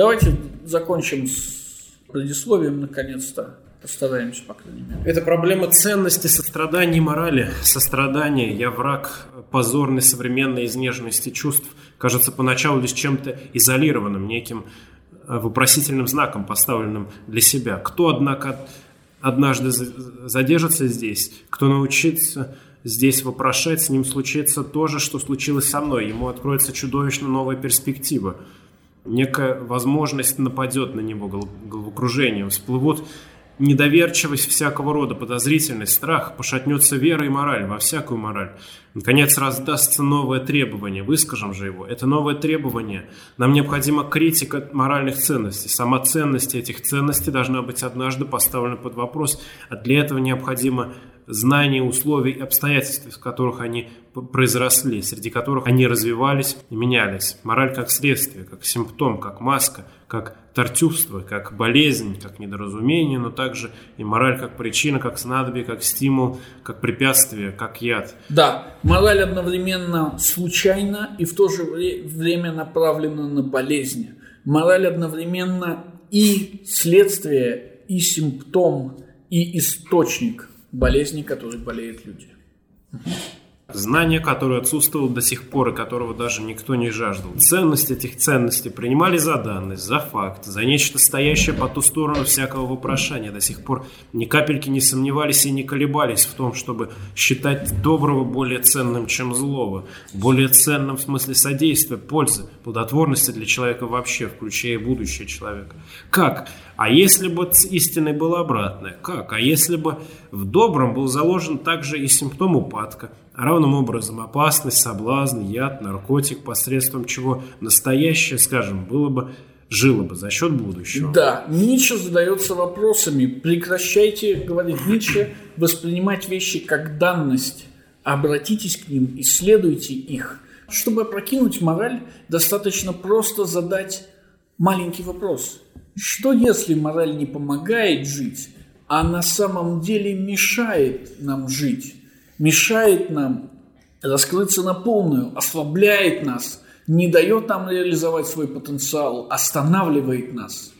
Давайте закончим с предисловием, наконец-то. Постараемся, по крайней мере. Это проблема ценности, сострадания и морали. Сострадание. Я враг позорной современной изнеженности чувств. Кажется поначалу лишь чем-то изолированным, неким э, вопросительным знаком, поставленным для себя. Кто, однако, однажды задержится здесь, кто научится здесь вопрошать, с ним случится то же, что случилось со мной. Ему откроется чудовищно новая перспектива. Некая возможность нападет на него головокружением. Всплывут недоверчивость всякого рода, подозрительность, страх, пошатнется вера и мораль, во всякую мораль. Наконец раздастся новое требование, выскажем же его. Это новое требование. Нам необходима критика моральных ценностей. Сама ценность этих ценностей должна быть однажды поставлена под вопрос, а для этого необходимо знание условий и обстоятельств, в которых они произросли, среди которых они развивались и менялись. Мораль как следствие, как симптом, как маска, как тортюбство, как болезнь, как недоразумение, но также и мораль как причина, как снадобье, как стимул, как препятствие, как яд. Да, мораль одновременно случайна и в то же время направлена на болезнь. Мораль одновременно и следствие, и симптом, и источник болезни, которой болеют люди. Знание, которое отсутствовало до сих пор и которого даже никто не жаждал. Ценность этих ценностей принимали за данность, за факт, за нечто стоящее по ту сторону всякого вопрошания. До сих пор ни капельки не сомневались и не колебались в том, чтобы считать доброго более ценным, чем злого. Более ценным в смысле содействия, пользы, плодотворности для человека вообще, включая будущее человека. Как? А если бы истиной было обратное? Как? А если бы в добром был заложен также и симптом упадка? Равным образом опасность, соблазн, яд, наркотик, посредством чего настоящее, скажем, было бы жило бы за счет будущего. Да, Ницше задается вопросами. Прекращайте, говорит Ницше, воспринимать вещи как данность. Обратитесь к ним, исследуйте их. Чтобы опрокинуть мораль, достаточно просто задать маленький вопрос – что если мораль не помогает жить, а на самом деле мешает нам жить, мешает нам раскрыться на полную, ослабляет нас, не дает нам реализовать свой потенциал, останавливает нас.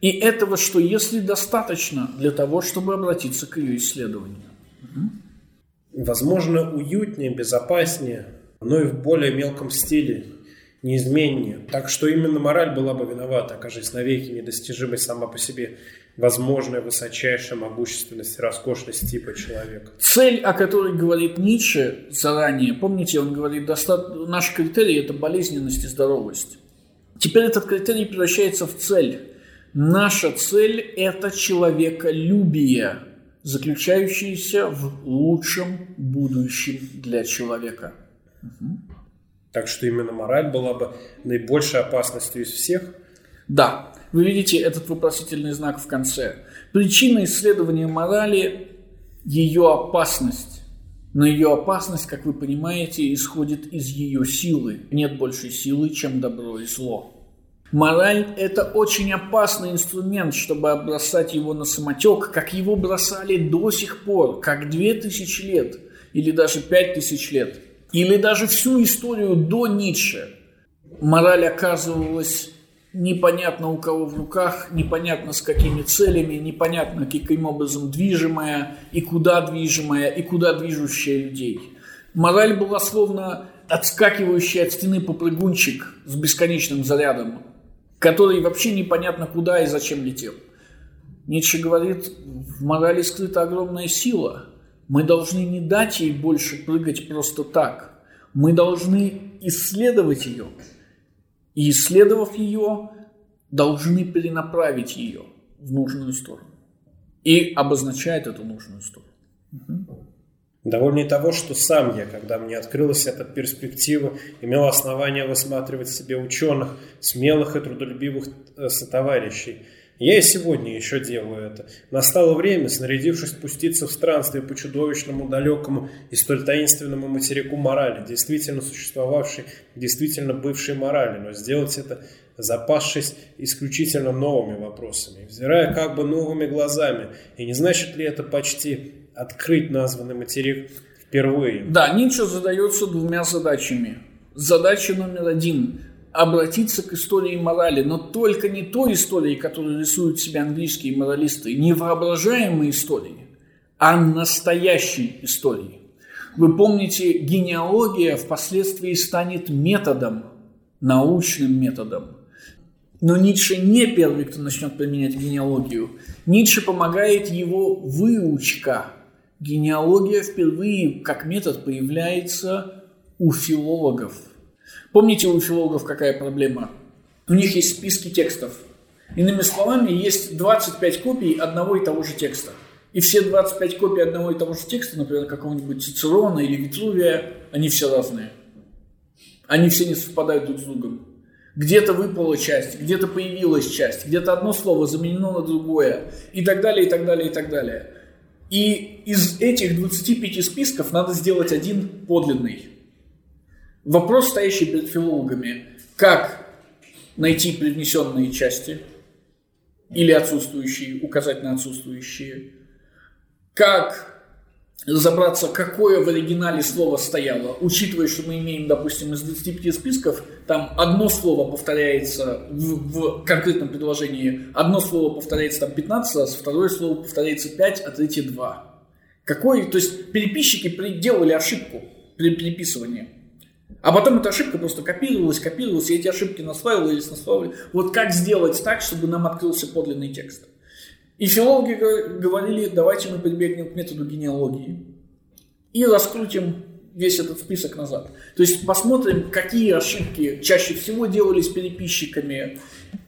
И этого, что если достаточно для того, чтобы обратиться к ее исследованию. Возможно, уютнее, безопаснее, но и в более мелком стиле, неизменнее. Так что именно мораль была бы виновата, окажись навеки недостижимой сама по себе возможная высочайшая могущественность роскошность типа человека. Цель, о которой говорит Ницше заранее, помните, он говорит, доста... наш критерий – это болезненность и здоровость. Теперь этот критерий превращается в цель. Наша цель – это человеколюбие, заключающееся в лучшем будущем для человека. Угу. Так что именно мораль была бы наибольшей опасностью из всех? Да. Вы видите этот вопросительный знак в конце. Причина исследования морали – ее опасность. Но ее опасность, как вы понимаете, исходит из ее силы. Нет большей силы, чем добро и зло. Мораль – это очень опасный инструмент, чтобы бросать его на самотек, как его бросали до сих пор, как две тысячи лет или даже пять тысяч лет – или даже всю историю до Ницше мораль оказывалась непонятно у кого в руках, непонятно с какими целями, непонятно каким образом движимая, и куда движимая, и куда движущая людей. Мораль была словно отскакивающий от стены попрыгунчик с бесконечным зарядом, который вообще непонятно куда и зачем летел. Ницше говорит, в морали скрыта огромная сила – мы должны не дать ей больше прыгать просто так. Мы должны исследовать ее. И исследовав ее, должны перенаправить ее в нужную сторону. И обозначает эту нужную сторону. Угу. Довольно и того, что сам я, когда мне открылась эта перспектива, имел основания высматривать себе ученых, смелых и трудолюбивых э, сотоварищей – я и сегодня еще делаю это. Настало время, снарядившись спуститься в странствие по чудовищному, далекому и столь таинственному материку морали, действительно существовавшей, действительно бывшей морали, но сделать это запасшись исключительно новыми вопросами, взирая как бы новыми глазами. И не значит ли это почти открыть названный материк впервые? Да, Ницше задается двумя задачами. Задача номер один – обратиться к истории морали, но только не той истории, которую рисуют себе английские моралисты, не воображаемой истории, а настоящей истории. Вы помните, генеалогия впоследствии станет методом, научным методом. Но Ницше не первый, кто начнет применять генеалогию. Ницше помогает его выучка. Генеалогия впервые как метод появляется у филологов – Помните у филологов какая проблема? У них есть списки текстов. Иными словами, есть 25 копий одного и того же текста. И все 25 копий одного и того же текста, например, какого-нибудь Цицерона или Витрувия, они все разные. Они все не совпадают друг с другом. Где-то выпала часть, где-то появилась часть, где-то одно слово заменено на другое, и так далее, и так далее, и так далее. И из этих 25 списков надо сделать один подлинный. Вопрос, стоящий перед филологами, как найти привнесенные части или отсутствующие, указать на отсутствующие, как разобраться, какое в оригинале слово стояло, учитывая, что мы имеем, допустим, из 25 списков, там одно слово повторяется в, в конкретном предложении, одно слово повторяется там 15 раз, второе слово повторяется 5, а третье 2. Какой, то есть переписчики делали ошибку при переписывании. А потом эта ошибка просто копировалась, копировалась, и эти ошибки наслаивались, наслаивались. Вот как сделать так, чтобы нам открылся подлинный текст? И филологи говорили, давайте мы прибегнем к методу генеалогии и раскрутим весь этот список назад. То есть посмотрим, какие ошибки чаще всего делались переписчиками,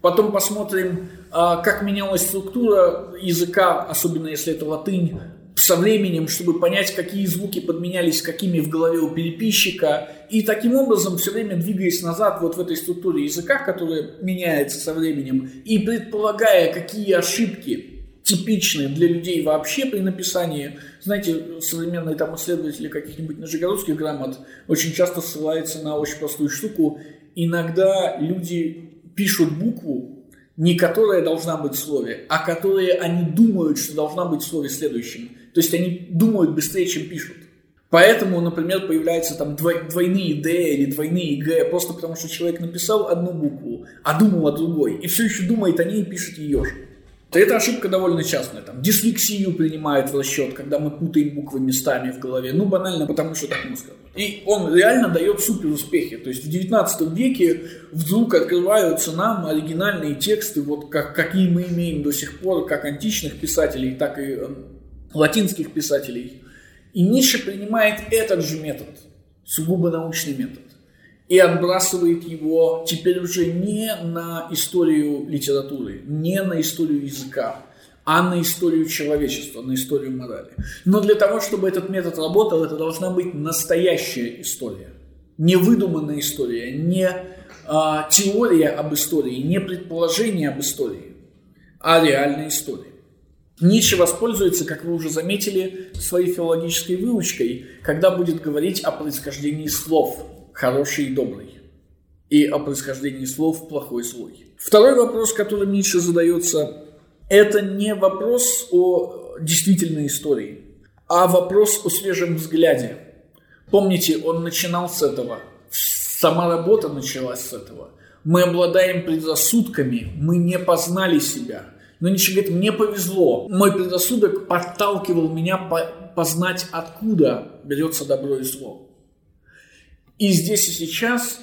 потом посмотрим, а, как менялась структура языка, особенно если это латынь, со временем, чтобы понять, какие звуки подменялись какими в голове у переписчика. И таким образом, все время двигаясь назад вот в этой структуре языка, которая меняется со временем, и предполагая, какие ошибки типичные для людей вообще при написании. Знаете, современные там исследователи каких-нибудь нижегородских грамот очень часто ссылаются на очень простую штуку. Иногда люди пишут букву, не которая должна быть в слове, а которые они думают, что должна быть в слове следующем. То есть они думают быстрее, чем пишут. Поэтому, например, появляются там двойные «д» или двойные «г», просто потому что человек написал одну букву, а думал о другой, и все еще думает о ней и пишет ее же. То эта ошибка довольно частная. Там, дислексию принимают в расчет, когда мы путаем буквы местами в голове. Ну, банально, потому что так мозг И он реально дает супер успехи. То есть в 19 веке вдруг открываются нам оригинальные тексты, вот как, какие мы имеем до сих пор, как античных писателей, так и эм, латинских писателей. И Ницше принимает этот же метод, сугубо научный метод, и отбрасывает его теперь уже не на историю литературы, не на историю языка, а на историю человечества, на историю морали. Но для того, чтобы этот метод работал, это должна быть настоящая история. Не выдуманная история, не а, теория об истории, не предположение об истории, а реальная история. Ницше воспользуется, как вы уже заметили, своей филологической выучкой, когда будет говорить о происхождении слов «хороший» и «добрый» и о происхождении слов «плохой» и «злой». Второй вопрос, который Ницше задается, это не вопрос о действительной истории, а вопрос о свежем взгляде. Помните, он начинал с этого, сама работа началась с этого. Мы обладаем предрассудками, мы не познали себя – но Ницше говорит, мне повезло. Мой предрассудок подталкивал меня познать, откуда берется добро и зло. И здесь и сейчас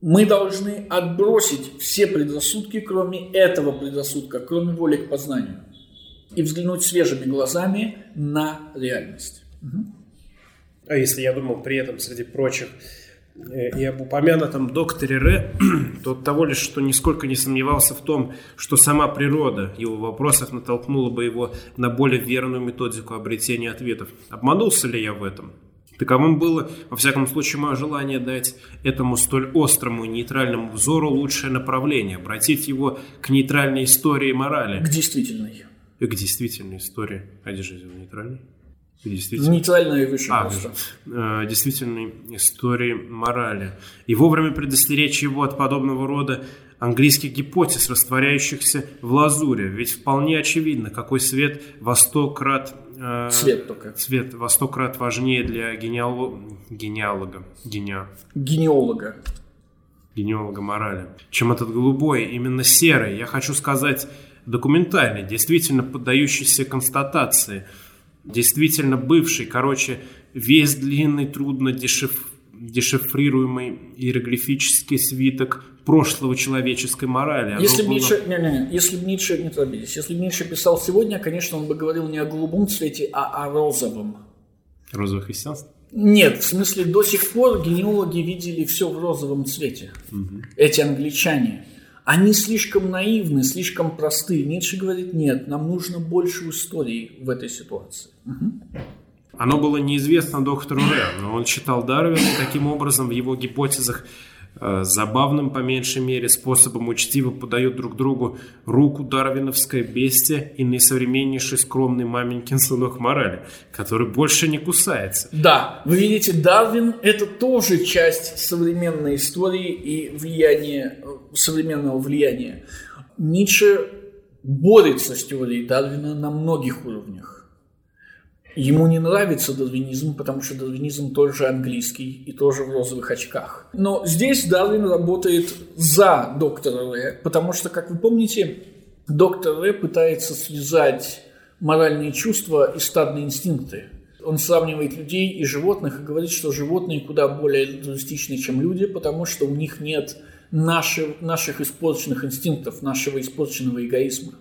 мы должны отбросить все предрассудки, кроме этого предрассудка, кроме воли к познанию, и взглянуть свежими глазами на реальность. А если я думал при этом, среди прочих, и об упомянутом докторе Ре, то от того лишь, что нисколько не сомневался в том, что сама природа его вопросов натолкнула бы его на более верную методику обретения ответов. Обманулся ли я в этом? Таковым было, во всяком случае, мое желание дать этому столь острому и нейтральному взору лучшее направление, обратить его к нейтральной истории морали. К действительной. И к действительной истории. А где же нейтральной? Действительно. Нейтральная выше а, просто. Э, действительной истории морали. И вовремя предостеречь его от подобного рода английских гипотез, растворяющихся в лазуре. Ведь вполне очевидно, какой свет во сто крат... Э, Цвет только. Цвет во сто крат важнее для генеало... генеалога. Генеа... Генеолога. генеалога морали, чем этот голубой, именно серый. Я хочу сказать документальный, действительно поддающийся констатации, действительно бывший, короче, весь длинный, трудно дешиф, дешифрируемый иероглифический свиток прошлого человеческой морали. Оно если бы было... Ницше, не, не, не, если бы Ницше, не торопитесь, если бы Ницше писал сегодня, конечно, он бы говорил не о голубом цвете, а о розовом. Розовое христианство? Нет, в смысле, до сих пор генеалоги видели все в розовом цвете. Угу. Эти англичане. Они слишком наивны, слишком простые. Ницше говорит, нет, нам нужно больше истории в этой ситуации. Оно было неизвестно доктору Ре, но он считал Дарвина таким образом в его гипотезах забавным, по меньшей мере, способом учтиво подают друг другу руку дарвиновское бестие и наисовременнейший скромный маменькин сынок морали, который больше не кусается. Да, вы видите, Дарвин – это тоже часть современной истории и влияния, э, современного влияния. Ницше борется с теорией Дарвина на многих уровнях. Ему не нравится дарвинизм, потому что дарвинизм тоже английский и тоже в розовых очках. Но здесь Дарвин работает за доктора Ре, потому что, как вы помните, доктор Ре пытается связать моральные чувства и стадные инстинкты. Он сравнивает людей и животных и говорит, что животные куда более эгоистичны, чем люди, потому что у них нет наших, наших испорченных инстинктов, нашего испорченного эгоизма.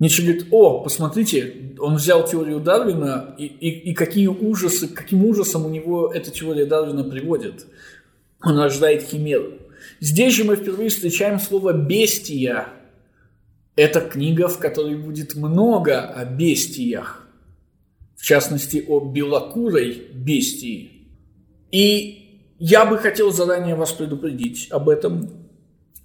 Ницше говорит, о, посмотрите, он взял теорию Дарвина, и, и, и какие ужасы, каким ужасом у него эта теория Дарвина приводит. Он рождает химеру. Здесь же мы впервые встречаем слово «бестия». Это книга, в которой будет много о бестиях. В частности, о белокурой бестии. И я бы хотел заранее вас предупредить об этом,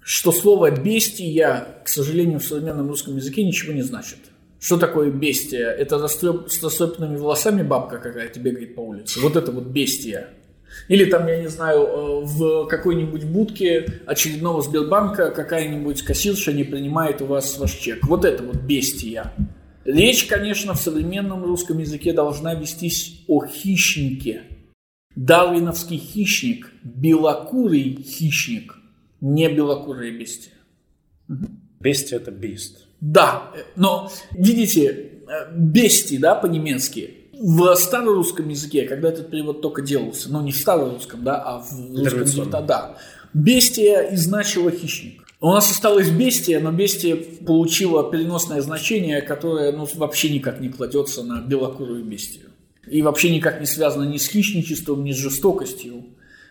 что слово «бестия», к сожалению, в современном русском языке ничего не значит. Что такое бестия? Это с растрепанными волосами бабка какая-то бегает по улице. Вот это вот бестия. Или там, я не знаю, э, в какой-нибудь будке очередного Сбербанка какая-нибудь кассирша не принимает у вас ваш чек. Вот это вот бестия. Речь, конечно, в современном русском языке должна вестись о хищнике. Дарвиновский хищник, белокурый хищник – не белокурые бестия. Бестия – это beast. Да, но видите, бести, да, по-немецки, в старорусском языке, когда этот перевод только делался, но не в старорусском, да, а в русском языке, да, бестия и значило хищник. У нас осталось бестия, но бестия получила переносное значение, которое ну, вообще никак не кладется на белокурую бестию. И вообще никак не связано ни с хищничеством, ни с жестокостью.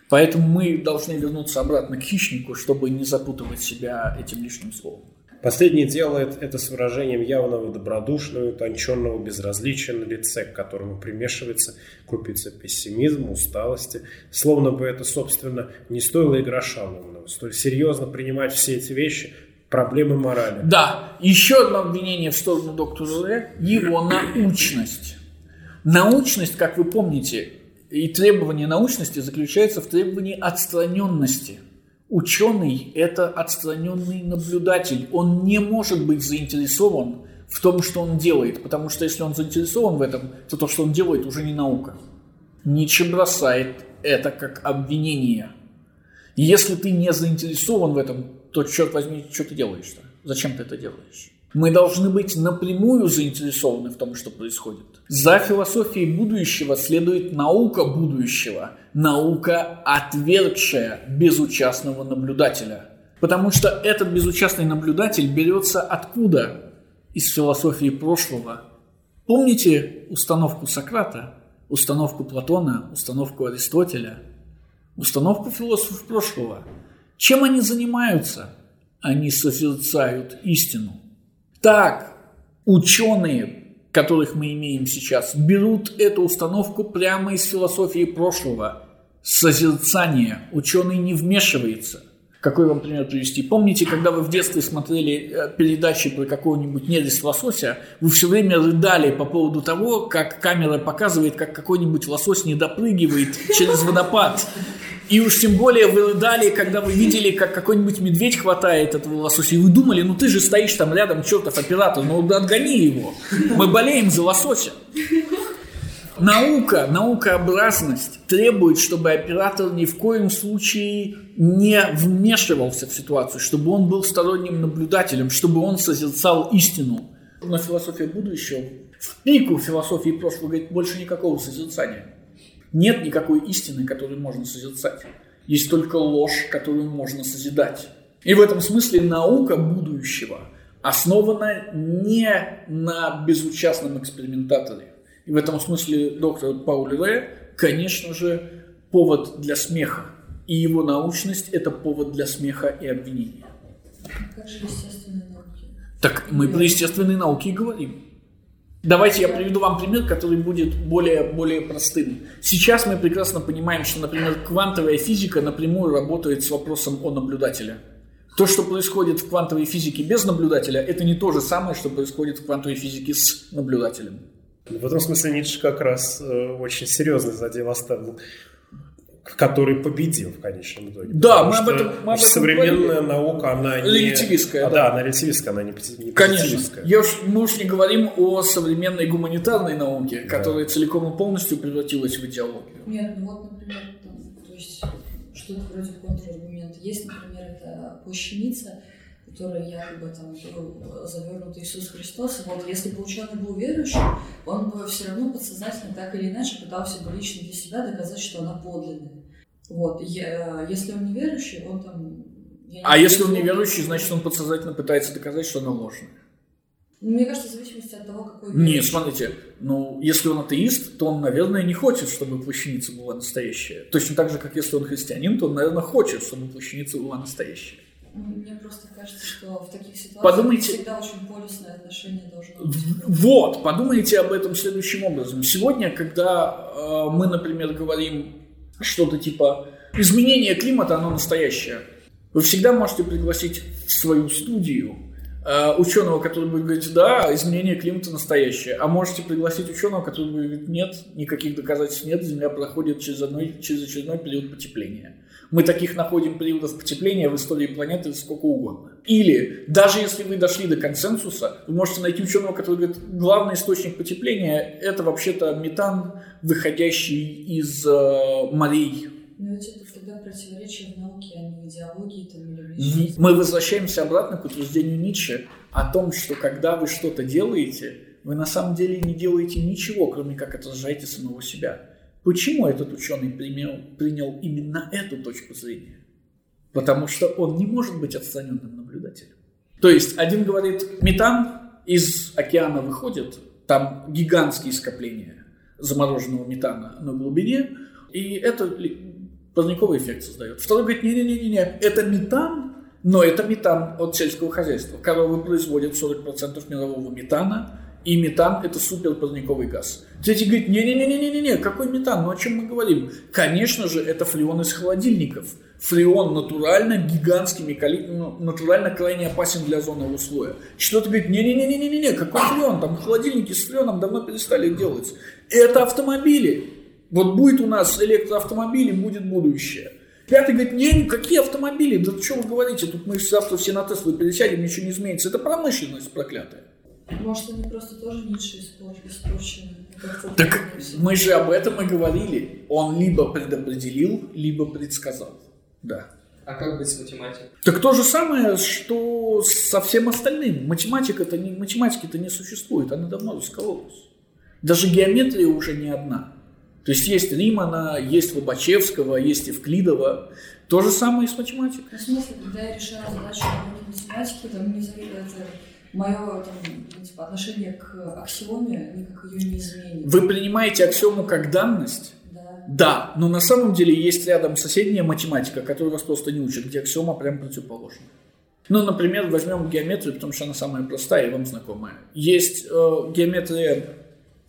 Поэтому мы должны вернуться обратно к хищнику, чтобы не запутывать себя этим лишним словом. Последний делает это с выражением явного добродушного, утонченного безразличия на лице, к которому примешивается купица пессимизма, усталости, словно бы это, собственно, не стоило и гроша ломаного. Столь серьезно принимать все эти вещи – проблемы морали. Да, еще одно обвинение в сторону доктора Ре – его научность. Научность, как вы помните, и требование научности заключается в требовании отстраненности. Ученый – это отстраненный наблюдатель. Он не может быть заинтересован в том, что он делает, потому что если он заинтересован в этом, то то, что он делает, уже не наука. Ницше бросает это как обвинение. Если ты не заинтересован в этом, то, черт возьми, что ты делаешь-то? Зачем ты это делаешь? Мы должны быть напрямую заинтересованы в том, что происходит. За философией будущего следует наука будущего, наука, отвергшая безучастного наблюдателя. Потому что этот безучастный наблюдатель берется откуда? Из философии прошлого. Помните установку Сократа, установку Платона, установку Аристотеля, установку философов прошлого? Чем они занимаются? Они созерцают истину. Так, ученые, которых мы имеем сейчас, берут эту установку прямо из философии прошлого. Созерцание. Ученый не вмешивается. Какой вам пример привести? Помните, когда вы в детстве смотрели э, передачи про какого-нибудь нерест лосося, вы все время рыдали по поводу того, как камера показывает, как какой-нибудь лосось не допрыгивает через водопад. И уж тем более вы рыдали, когда вы видели, как какой-нибудь медведь хватает этого лосося, и вы думали, ну ты же стоишь там рядом, чертов оператор, ну отгони его. Мы болеем за лосося. Наука, наукообразность требует, чтобы оператор ни в коем случае не вмешивался в ситуацию, чтобы он был сторонним наблюдателем, чтобы он созерцал истину. Но философия будущего, в пику философии прошлого говорит, больше никакого созерцания. Нет никакой истины, которую можно созерцать. Есть только ложь, которую можно созидать. И в этом смысле наука будущего основана не на безучастном экспериментаторе. И в этом смысле доктор Пауль Ре, конечно же, повод для смеха. И его научность – это повод для смеха и обвинения. Как же естественные науки? Так мы про естественные науки и говорим. Давайте я приведу вам пример, который будет более, более простым. Сейчас мы прекрасно понимаем, что, например, квантовая физика напрямую работает с вопросом о наблюдателе. То, что происходит в квантовой физике без наблюдателя, это не то же самое, что происходит в квантовой физике с наблюдателем. В этом смысле Ницше как раз э, очень серьезный задел оставил который победил в конечном итоге. Да, мы об этом, мы об этом Современная говорили. наука, она не... Релятивистская, а, да. да. она релятивистская, она не, не Конечно. Я уж, мы уж не говорим о современной гуманитарной науке, да. которая целиком и полностью превратилась в идеологию. Нет, ну вот, например, там, то есть что-то вроде контраргумента. Есть, например, это плащаница, которой якобы там был завернут Иисус Христос. Вот если бы ученый был верующим, он бы все равно подсознательно так или иначе пытался бы лично для себя доказать, что она подлинная. Вот. Я, если он не верующий, он там... А если он не верующий, значит, он подсознательно пытается доказать, что она ложная. Ну, мне кажется, в зависимости от того, какой Нет, смотрите, ну, если он атеист, то он, наверное, не хочет, чтобы плащаница была настоящая. Точно так же, как если он христианин, то он, наверное, хочет, чтобы плащаница была настоящая. Мне просто кажется, что в таких ситуациях подумайте, всегда очень полюсное отношение должно быть. Вот, подумайте об этом следующим образом. Сегодня, когда э, мы, например, говорим что-то типа изменение климата, оно настоящее, вы всегда можете пригласить в свою студию э, ученого, который будет говорить, да, изменение климата настоящее, а можете пригласить ученого, который будет говорить, нет, никаких доказательств нет, Земля проходит через, одной, через очередной период потепления. Мы таких находим периодов потепления в истории планеты сколько угодно. Или, даже если вы дошли до консенсуса, вы можете найти ученого, который говорит, главный источник потепления – это вообще-то метан, выходящий из э, морей. Ну, это тогда противоречие в науке, а не в идеологии там, или в Мы возвращаемся обратно к утверждению Ницше о том, что когда вы что-то делаете, вы на самом деле не делаете ничего, кроме как отражаете самого себя. Почему этот ученый принял, принял именно эту точку зрения? Потому что он не может быть отстраненным наблюдателем. То есть один говорит, метан из океана выходит, там гигантские скопления замороженного метана на глубине, и это парниковый эффект создает. Второй говорит, не-не-не-не, это метан, но это метан от сельского хозяйства. Коровы производят 40% мирового метана, и метан – это суперпарниковый газ. Третий говорит, не-не-не-не-не-не, какой метан? Ну о чем мы говорим? Конечно же, это фреон из холодильников. Фреон натурально гигантскими, ну, натурально крайне опасен для озонового слоя. Что-то говорит, не-не-не-не-не-не, какой фреон? Там холодильники с фреоном давно перестали делать. Это автомобили. Вот будет у нас электроавтомобили, будет будущее. Пятый говорит, не, какие автомобили? Да что вы говорите? Тут мы завтра все на Теслу пересядем, ничего не изменится. Это промышленность проклятая. Может, они просто тоже Ницше испорчены? Так мы же об этом и говорили. Он либо предопределил, либо предсказал. Да. А как быть с математикой? Так то же самое, что со всем остальным. Математика-то не, математики-то не существует, она давно раскололась. Даже геометрия уже не одна. То есть есть Римана, есть Лобачевского, есть Евклидова. То же самое и с математикой. Ну, в смысле, когда я решаю задачу по математике, там не зависит мое там, типа, отношение к аксиоме никак ее не изменит. Вы принимаете аксиому как данность? Да. Да, но на самом деле есть рядом соседняя математика, которую вас просто не учат, где аксиома прям противоположна. Ну, например, возьмем геометрию, потому что она самая простая и вам знакомая. Есть э, геометрия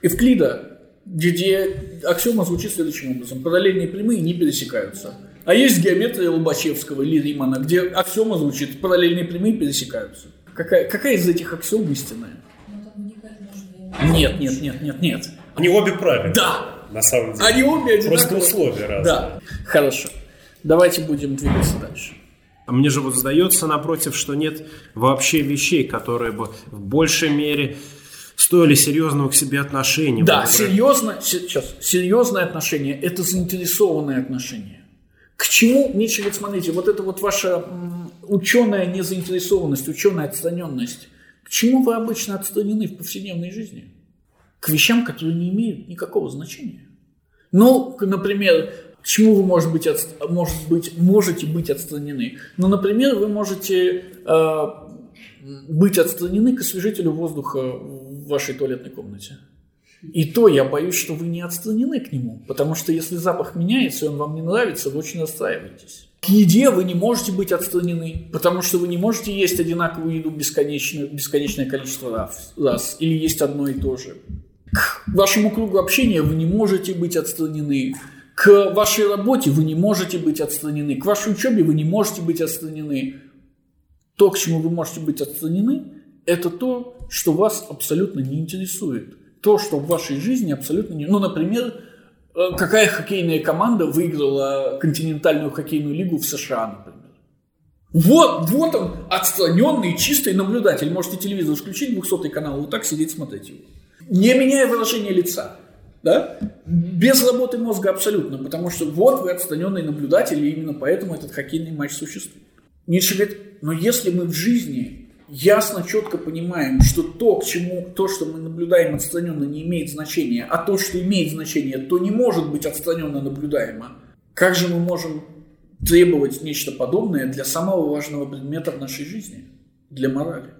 Евклида, где аксиома звучит следующим образом. Параллельные прямые не пересекаются. А есть геометрия Лобачевского или Римана, где аксиома звучит, параллельные прямые пересекаются. Какая, какая из этих аксиом истинная? Нет, нет, нет, нет, нет. Они обе правильные. Да. На самом деле. Они обе одинаковые. Просто условия разные. Да. Хорошо. Давайте будем двигаться дальше. А мне же вот сдается напротив, что нет вообще вещей, которые бы в большей мере стоили серьезного к себе отношения. Да, серьезно, сейчас, серьезное отношение – это заинтересованное отношение. К чему, Ницше говорит, смотрите, вот это вот ваша ученая незаинтересованность, ученая отстраненность, к чему вы обычно отстранены в повседневной жизни? К вещам, которые не имеют никакого значения. Ну, например, к чему вы может быть, от, может быть, можете быть отстранены? Ну, например, вы можете э, быть отстранены к освежителю воздуха в вашей туалетной комнате. И то я боюсь, что вы не отстранены к нему, потому что если запах меняется и он вам не нравится, вы очень расстраиваетесь. К еде вы не можете быть отстранены, потому что вы не можете есть одинаковую еду бесконечное, бесконечное количество раз, раз или есть одно и то же. К вашему кругу общения вы не можете быть отстранены. К вашей работе вы не можете быть отстранены, к вашей учебе вы не можете быть отстранены. То, к чему вы можете быть отстранены, это то, что вас абсолютно не интересует. То, что в вашей жизни абсолютно не... Ну, например, э, какая хоккейная команда выиграла континентальную хоккейную лигу в США, например. Вот, вот он, отстраненный, чистый наблюдатель. Можете телевизор включить, 200 канал, вот так сидеть, смотреть его. Не меняя выражение лица да? Без работы мозга абсолютно, потому что вот вы отстраненный наблюдатель, и именно поэтому этот хоккейный матч существует. Ницше говорит, но если мы в жизни ясно, четко понимаем, что то, к чему, то, что мы наблюдаем отстраненно, не имеет значения, а то, что имеет значение, то не может быть отстраненно наблюдаемо, как же мы можем требовать нечто подобное для самого важного предмета в нашей жизни, для морали?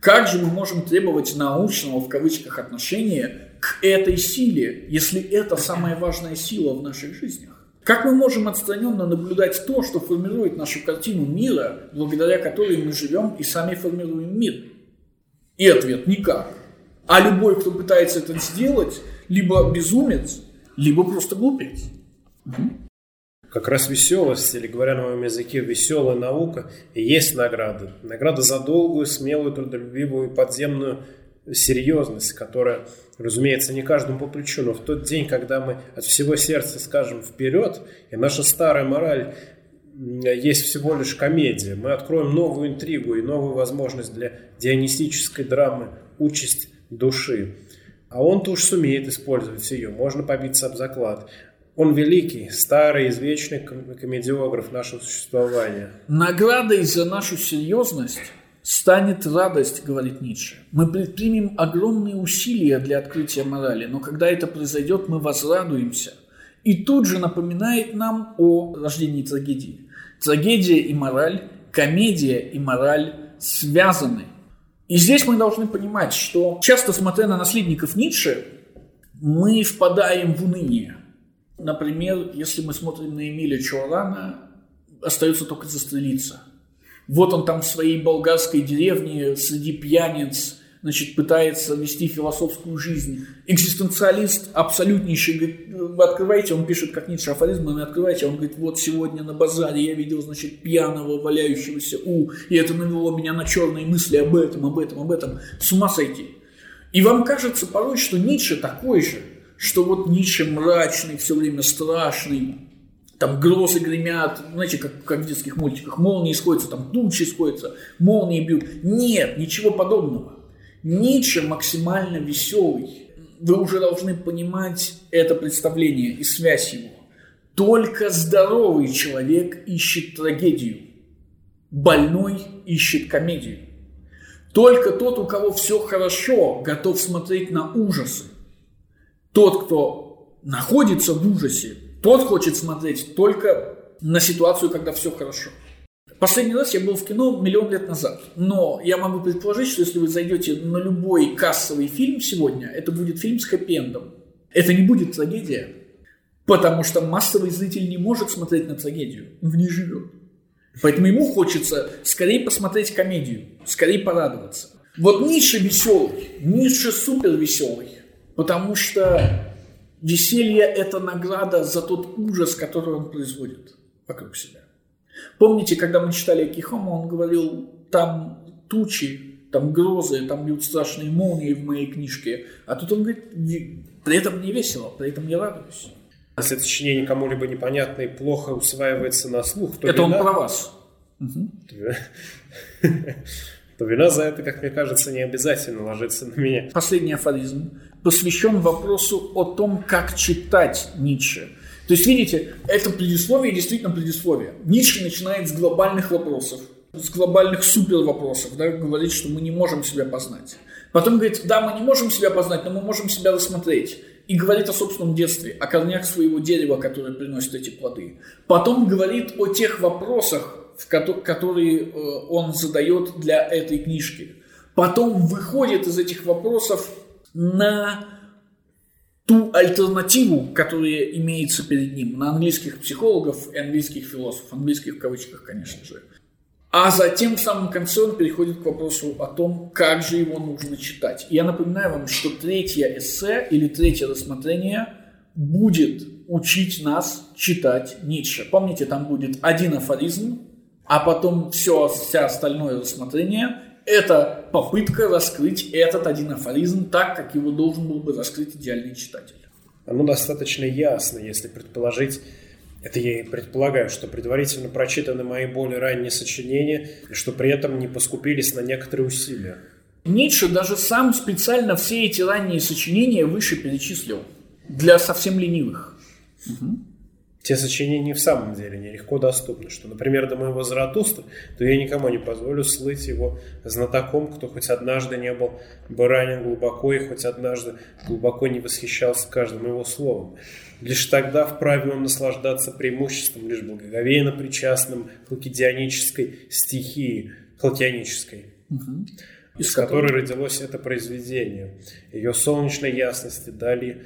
Как же мы можем требовать научного, в кавычках, отношения к этой силе, если это самая важная сила в наших жизнях? Как мы можем отстраненно наблюдать то, что формирует нашу картину мира, благодаря которой мы живем и сами формируем мир? И ответ – никак. А любой, кто пытается это сделать, либо безумец, либо просто глупец. Как раз веселость, или говоря на моем языке, веселая наука, и есть награда. Награда за долгую, смелую, трудолюбивую и подземную серьезность, которая, разумеется, не каждому по плечу, но в тот день, когда мы от всего сердца скажем вперед, и наша старая мораль есть всего лишь комедия, мы откроем новую интригу и новую возможность для дионистической драмы «Участь души». А он-то уж сумеет использовать ее, можно побиться об заклад. Он великий, старый, извечный комедиограф нашего существования. Наградой за нашу серьезность станет радость, говорит Ницше. Мы предпримем огромные усилия для открытия морали, но когда это произойдет, мы возрадуемся. И тут же напоминает нам о рождении трагедии. Трагедия и мораль, комедия и мораль связаны. И здесь мы должны понимать, что часто смотря на наследников Ницше, мы впадаем в уныние. Например, если мы смотрим на Эмиля Чорана, остается только застрелиться – вот он там в своей болгарской деревне среди пьяниц, значит, пытается вести философскую жизнь. Экзистенциалист абсолютнейший, говорит, вы открываете, он пишет, как Ницше афоризмами, открываете, он говорит, вот сегодня на базаре я видел, значит, пьяного, валяющегося у, и это навело меня на черные мысли об этом, об этом, об этом. С ума сойти. И вам кажется порой, что Ницше такой же, что вот Ницше мрачный, все время страшный, там грозы гремят, знаете, как, как в детских мультиках, молнии сходятся, там тучи сходятся, молнии бьют. Нет, ничего подобного. Ницше максимально веселый. Вы уже должны понимать это представление и связь его. Только здоровый человек ищет трагедию. Больной ищет комедию. Только тот, у кого все хорошо, готов смотреть на ужасы. Тот, кто находится в ужасе, тот хочет смотреть только на ситуацию, когда все хорошо. Последний раз я был в кино миллион лет назад. Но я могу предположить, что если вы зайдете на любой кассовый фильм сегодня, это будет фильм с хэппи-эндом. Это не будет трагедия. Потому что массовый зритель не может смотреть на трагедию. В ней живет. Поэтому ему хочется скорее посмотреть комедию, скорее порадоваться. Вот Ницше веселый, Ницше супер веселый. Потому что Веселье – это награда за тот ужас, который он производит вокруг себя. Помните, когда мы читали Кихома, он говорил, там тучи, там грозы, там бьют страшные молнии в моей книжке. А тут он говорит, при этом не весело, при этом я радуюсь. Если сочинение кому-либо непонятно и плохо усваивается на слух, то Это он про вас. то вина за это, как мне кажется, не обязательно ложится на меня. Последний афоризм посвящен вопросу о том, как читать Ницше. То есть, видите, это предисловие действительно предисловие. Ницше начинает с глобальных вопросов, с глобальных супер вопросов, да, говорит, что мы не можем себя познать. Потом говорит, да, мы не можем себя познать, но мы можем себя рассмотреть. И говорит о собственном детстве, о корнях своего дерева, которое приносит эти плоды. Потом говорит о тех вопросах, которые э, он задает для этой книжки. Потом выходит из этих вопросов на ту альтернативу, которая имеется перед ним, на английских психологов и английских философов, английских в кавычках, конечно же. А затем в самом конце он переходит к вопросу о том, как же его нужно читать. Я напоминаю вам, что третье эссе или третье рассмотрение будет учить нас читать Ницше. Помните, там будет один афоризм, а потом все, вся остальное рассмотрение – это попытка раскрыть этот один афоризм так, как его должен был бы раскрыть идеальный читатель. Оно достаточно ясно, если предположить, это я и предполагаю, что предварительно прочитаны мои более ранние сочинения, и что при этом не поскупились на некоторые усилия. Ницше даже сам специально все эти ранние сочинения выше перечислил для совсем ленивых. Угу. Те сочинения в самом деле нелегко доступны, что, например, до моего Заратустра, то я никому не позволю слыть его знатоком, кто хоть однажды не был бы ранен глубоко и хоть однажды глубоко не восхищался каждым его словом. Лишь тогда вправе он наслаждаться преимуществом, лишь благоговейно причастным к лакедионической стихии, халтионической, угу. из которой родилось это произведение. Ее солнечной ясности дали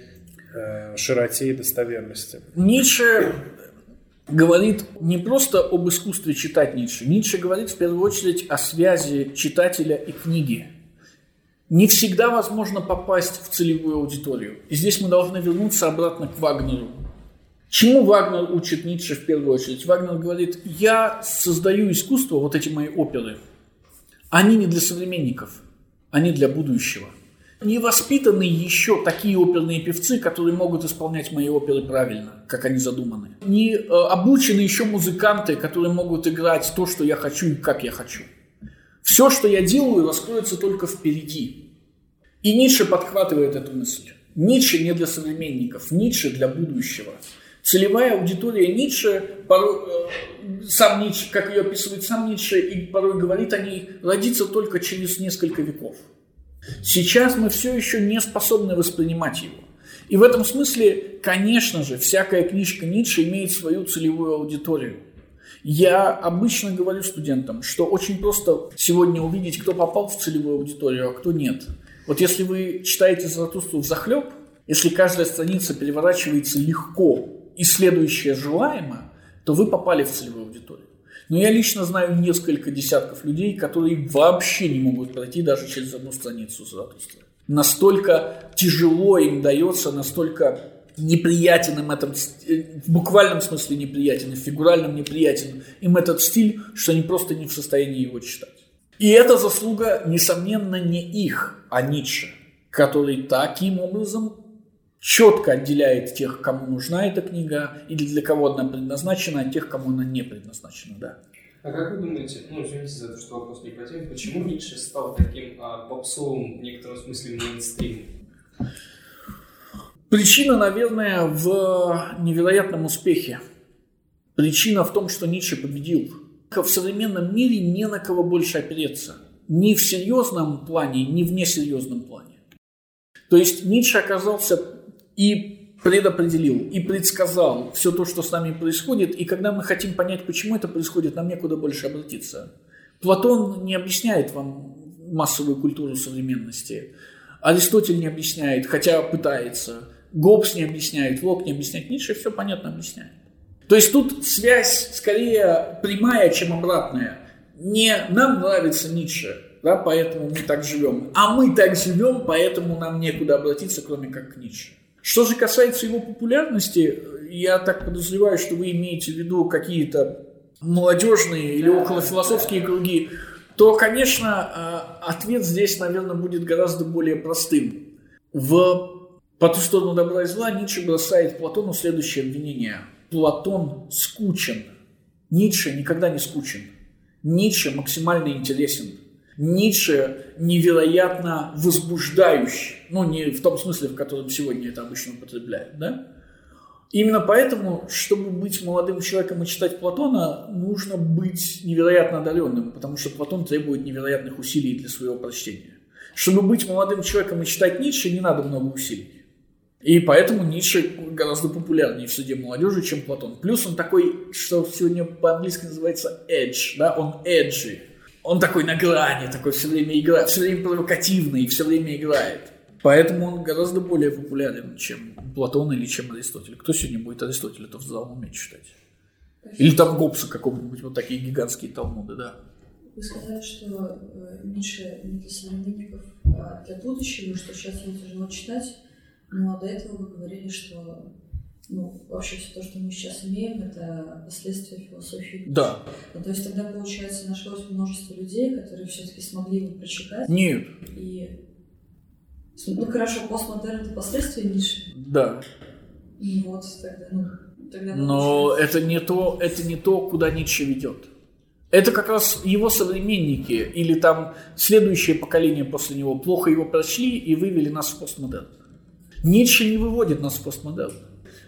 широте и достоверности. Ницше говорит не просто об искусстве читать Ницше. Ницше говорит в первую очередь о связи читателя и книги не всегда возможно попасть в целевую аудиторию. И здесь мы должны вернуться обратно к Вагнеру. Чему Вагнер учит Ницше в первую очередь? Вагнер говорит, я создаю искусство, вот эти мои оперы, они не для современников, они для будущего. Не воспитаны еще такие оперные певцы, которые могут исполнять мои оперы правильно, как они задуманы. Не э, обучены еще музыканты, которые могут играть то, что я хочу и как я хочу. Все, что я делаю, раскроется только впереди. И Ницше подхватывает эту мысль. Ницше не для современников, Ницше для будущего. Целевая аудитория Ницше, порой, э, сам Ницше, как ее описывает сам Ницше, и порой говорит о ней, родится только через несколько веков. Сейчас мы все еще не способны воспринимать его. И в этом смысле, конечно же, всякая книжка Ницше имеет свою целевую аудиторию. Я обычно говорю студентам, что очень просто сегодня увидеть, кто попал в целевую аудиторию, а кто нет. Вот если вы читаете Заратустру в захлеб, если каждая страница переворачивается легко и следующее желаемо, то вы попали в целевую аудиторию. Но я лично знаю несколько десятков людей, которые вообще не могут пройти даже через одну страницу Заратустры. Настолько тяжело им дается, настолько неприятен им этот, в буквальном смысле неприятен, в фигуральном неприятен им этот стиль, что они просто не в состоянии его читать. И эта заслуга, несомненно, не их, а Ницше, который таким образом четко отделяет тех, кому нужна эта книга, или для кого она предназначена, от тех, кому она не предназначена. Да. А как вы думаете, ну, извините за то, что вопрос не по теме, почему Ницше стал таким а, попсовым, в некотором смысле, мейнстримом? Причина, наверное, в невероятном успехе. Причина в том, что Ницше победил. В современном мире не на кого больше опереться. Ни в серьезном плане, ни в несерьезном плане. То есть Ницше оказался и предопределил, и предсказал все то, что с нами происходит. И когда мы хотим понять, почему это происходит, нам некуда больше обратиться. Платон не объясняет вам массовую культуру современности. Аристотель не объясняет, хотя пытается. Гоббс не объясняет, Лок не объясняет, Ницше все понятно объясняет. То есть тут связь скорее прямая, чем обратная. Не нам нравится Ницше, да, поэтому мы так живем, а мы так живем, поэтому нам некуда обратиться, кроме как к Ницше. Что же касается его популярности, я так подозреваю, что вы имеете в виду какие-то молодежные или околофилософские круги, то, конечно, э, ответ здесь, наверное, будет гораздо более простым. В по ту сторону добра и зла Ницше бросает Платону следующее обвинение. Платон скучен. Ницше никогда не скучен. Ницше максимально интересен. Ницше невероятно возбуждающий. Ну, не в том смысле, в котором сегодня это обычно употребляют, да? Именно поэтому, чтобы быть молодым человеком и читать Платона, нужно быть невероятно одаренным, потому что Платон требует невероятных усилий для своего прочтения. Чтобы быть молодым человеком и читать Ницше, не надо много усилий. И поэтому Ницше гораздо популярнее в среде молодежи, чем Платон. Плюс он такой, что сегодня по-английски называется edge, да, он edgy. Он такой на грани, такой все время играет, все время провокативный, все время играет. Поэтому он гораздо более популярен, чем Платон или чем Аристотель. Кто сегодня будет Аристотеля-то в здравом уме читать? Или там Гоббса какого-нибудь, вот такие гигантские талмуды, да. Вы сказали, что э, Ницше не для современников, а для будущего, что сейчас его тяжело читать. Ну а до этого вы говорили, что ну, вообще все то, что мы сейчас имеем, это последствия философии. Да. Ну, то есть тогда, получается, нашлось множество людей, которые все-таки смогли его прочитать. Нет. И ну хорошо, постмодерн это последствия Ницше. Да. И вот тогда, ну, тогда Но получается- это не то, это не то, куда Ницше ведет. Это как раз его современники или там следующее поколение после него плохо его прочли и вывели нас в постмодерн. Ницше не выводит нас в постмодерн.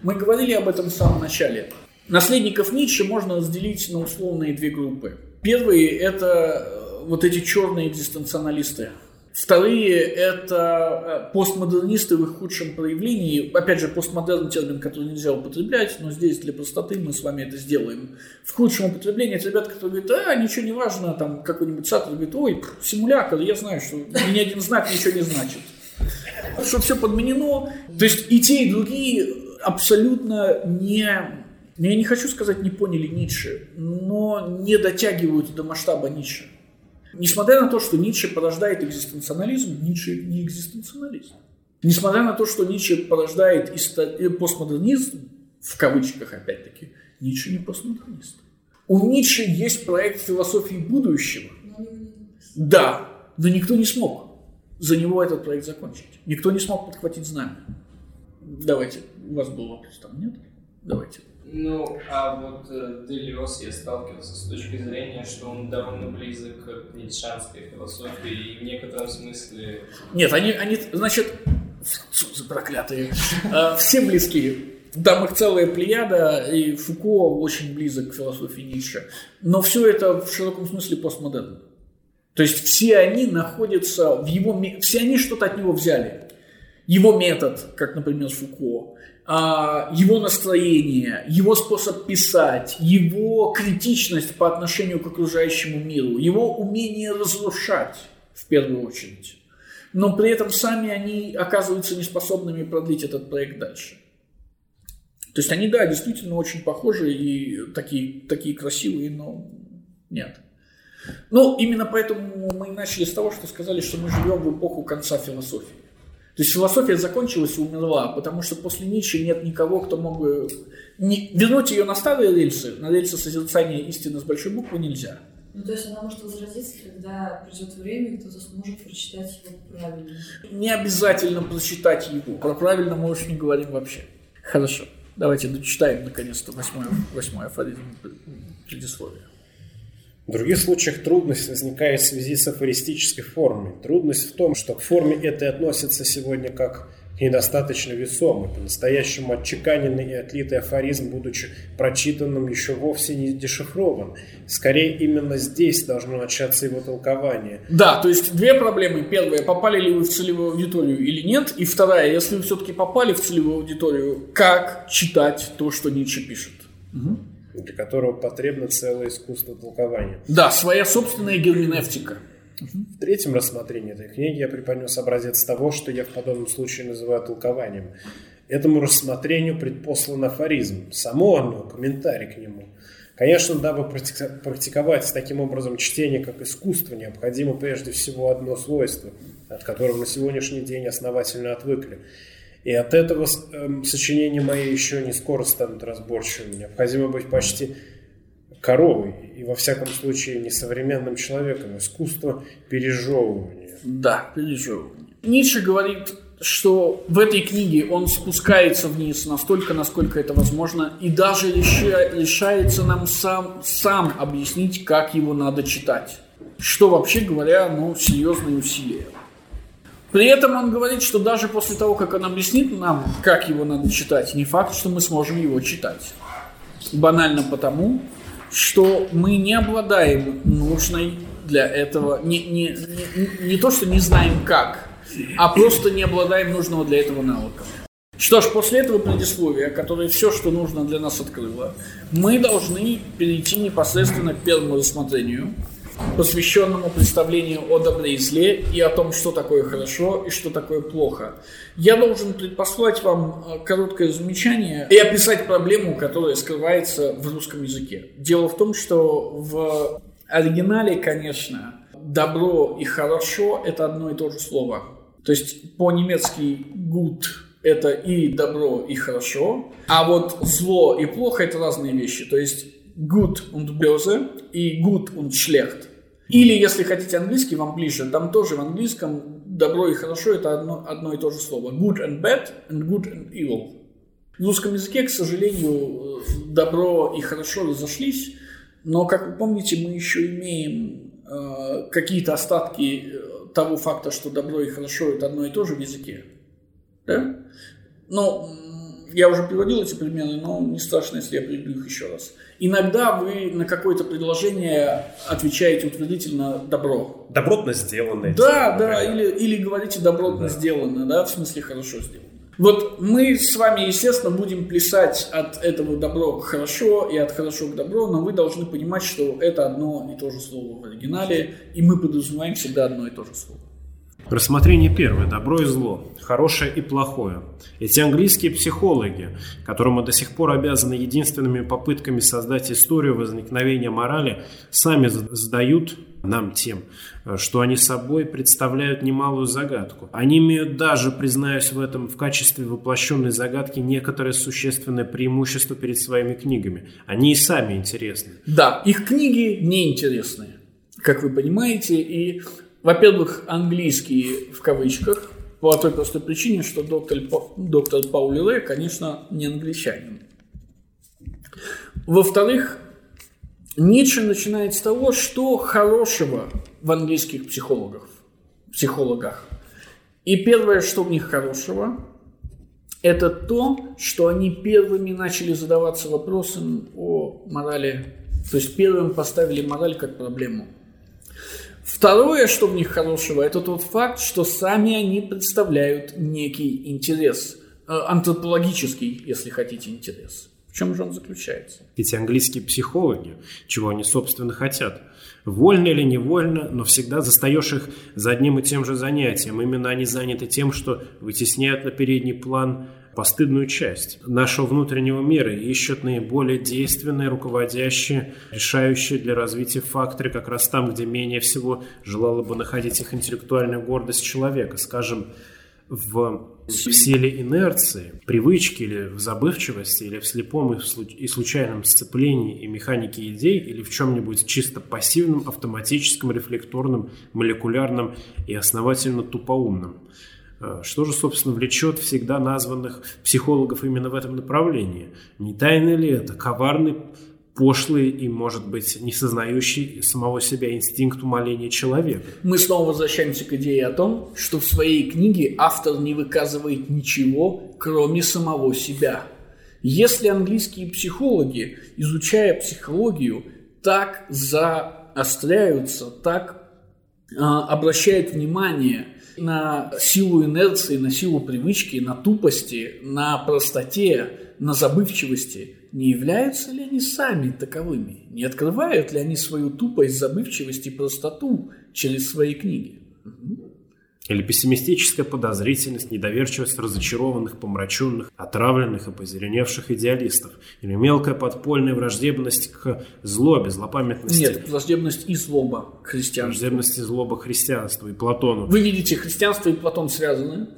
Мы говорили об этом в самом начале. Наследников Ницше можно разделить на условные две группы. Первые – это э, вот эти черные экзистенциалисты. Вторые – это э, постмодернисты в их худшем проявлении. Опять же, постмодерн – термин, который нельзя употреблять, но здесь для простоты мы с вами это сделаем. В худшем употреблении это ребята, которые говорят, а, ничего не важно, там какой-нибудь Саттер говорит, ой, симулятор, я знаю, что ни один знак ничего не значит. Что все подменено. То есть и те, и другие абсолютно не ну, я не хочу сказать, не поняли Ницше, но не дотягивают до масштаба Ницше. Несмотря на то, что Ницше порождает экзистенциализм, Ницше не экзистенциалист. Несмотря на то, что Ницше порождает э, постмодернизм, в кавычках опять-таки, Ницше не постмодернист. У Ницше есть проект философии будущего. Да, но никто не смог за него этот проект закончить. Никто не смог подхватить знамя. Давайте, у вас был вопрос там, нет? Давайте. Ну, а вот э, Делиос я сталкивался с точки зрения, что он довольно близок к ницшанской философии и в некотором смысле... Нет, они, они значит, французы проклятые, э, все близкие. Там их целая плеяда, и Фуко очень близок к философии Ницше. Но все это в широком смысле постмодерн. То есть все они находятся в его... Все они что-то от него взяли. Его метод, как, например, Фуко, а, его настроение, его способ писать, его критичность по отношению к окружающему миру, его умение разрушать, в первую очередь. Но при этом сами они оказываются неспособными продлить этот проект дальше. То есть они, да, действительно очень похожи и такие, такие красивые, но нет. Ну, именно поэтому мы и начали с того, что сказали, что мы живем в эпоху конца философии. То есть философия закончилась и умерла, потому что после Ницше нет никого, кто мог бы... Не... Вернуть ее на старые рельсы, на рельсы созерцания истины с большой буквы нельзя. Ну, то есть она может возродиться, когда придет время, и кто-то сможет прочитать его правильно. Не обязательно прочитать его. Про правильно мы уж не говорим вообще. Хорошо. Давайте дочитаем наконец-то восьмой, восьмой афоризм предисловия. В других случаях трудность возникает в связи с афористической формой. Трудность в том, что к форме этой относится сегодня как к недостаточно весомой, по-настоящему отчеканенный и отлитый афоризм, будучи прочитанным, еще вовсе не дешифрован. Скорее, именно здесь должно начаться его толкование. Да, то есть две проблемы. Первая, попали ли вы в целевую аудиторию или нет. И вторая, если вы все-таки попали в целевую аудиторию, как читать то, что Ницше пишет. Для которого потребно целое искусство толкования. Да, своя собственная герменевтика. В третьем рассмотрении этой книги я преподнес образец того, что я в подобном случае называю толкованием. Этому рассмотрению предпослан афоризм, само оно, комментарий к нему. Конечно, дабы практиковать таким образом чтение как искусство, необходимо прежде всего одно свойство, от которого на сегодняшний день основательно отвыкли. И от этого эм, сочинения мои еще не скоро станут разборчивыми. Необходимо быть почти коровой и, во всяком случае, несовременным человеком. Искусство пережевывания. Да, пережевывание. Ницше говорит, что в этой книге он спускается вниз настолько, насколько это возможно, и даже решается нам сам, сам объяснить, как его надо читать. что вообще говоря, ну, серьезные усилия. При этом он говорит, что даже после того, как он объяснит нам, как его надо читать, не факт, что мы сможем его читать. Банально потому, что мы не обладаем нужной для этого, не, не, не, не то, что не знаем как, а просто не обладаем нужного для этого навыка. Что ж, после этого предисловия, которое все, что нужно для нас открыло, мы должны перейти непосредственно к первому рассмотрению, посвященному представлению о добре и зле и о том, что такое хорошо и что такое плохо. Я должен предпослать вам э, короткое замечание и описать проблему, которая скрывается в русском языке. Дело в том, что в оригинале, конечно, добро и хорошо – это одно и то же слово. То есть по-немецки good – это и добро, и хорошо, а вот зло и плохо – это разные вещи. То есть good und böse и good und schlecht. Или, если хотите английский, вам ближе, там тоже в английском добро и хорошо – это одно, одно и то же слово. Good and bad and good and evil. В русском языке, к сожалению, добро и хорошо разошлись, но, как вы помните, мы еще имеем э, какие-то остатки э, того факта, что добро и хорошо – это одно и то же в языке. Да? Но я уже приводил эти примеры, но не страшно, если я приведу их еще раз. Иногда вы на какое-то предложение отвечаете утвердительно «добро». Добротно сделано. Да, да, или, или говорите «добротно да. сделано», да, в смысле «хорошо сделано». Вот мы с вами, естественно, будем плясать от этого добро к хорошо и от хорошо к добро, но вы должны понимать, что это одно и то же слово в оригинале, и мы подразумеваем всегда одно и то же слово. Рассмотрение первое. Добро и зло. Хорошее и плохое. Эти английские психологи, которым мы до сих пор обязаны единственными попытками создать историю возникновения морали, сами задают нам тем, что они собой представляют немалую загадку. Они имеют даже, признаюсь в этом, в качестве воплощенной загадки некоторое существенное преимущество перед своими книгами. Они и сами интересны. Да, их книги неинтересные, как вы понимаете, и во-первых, английские в кавычках, по той простой причине, что доктор, доктор Паули Ле, конечно, не англичанин. Во-вторых, Ницше начинает с того, что хорошего в английских психологах. психологах. И первое, что в них хорошего, это то, что они первыми начали задаваться вопросом о морали, то есть первым поставили мораль как проблему – Второе, что в них хорошего, это тот факт, что сами они представляют некий интерес, э, антропологический, если хотите, интерес. В чем же он заключается? Эти английские психологи, чего они, собственно, хотят? Вольно или невольно, но всегда застаешь их за одним и тем же занятием. Именно они заняты тем, что вытесняют на передний план постыдную часть нашего внутреннего мира и ищут наиболее действенные, руководящие, решающие для развития факторы как раз там, где менее всего желала бы находить их интеллектуальная гордость человека. Скажем, в силе инерции, привычки или в забывчивости, или в слепом и случайном сцеплении и механике идей, или в чем-нибудь чисто пассивном, автоматическом, рефлекторном, молекулярном и основательно тупоумном. Э, что же, собственно, влечет всегда названных психологов именно в этом направлении? Не тайна ли это? Коварный, пошлый и, может быть, не сознающий самого себя инстинкт умоления человека. Мы снова возвращаемся к идее о том, что в своей книге автор не выказывает ничего, кроме самого себя. Если английские психологи, изучая психологию, так заостряются, так а, обращают внимание на силу инерции, на силу привычки, на тупости, на простоте, на забывчивости. Не являются ли они сами таковыми? Не открывают ли они свою тупость, забывчивость и простоту через свои книги? Или пессимистическая подозрительность, недоверчивость разочарованных, помраченных, отравленных и позеленевших идеалистов. Или мелкая подпольная враждебность к злобе, злопамятности. Нет, враждебность и злоба к христианству. Враждебность и злоба к христианству и Платону. Вы видите, христианство и Платон связаны.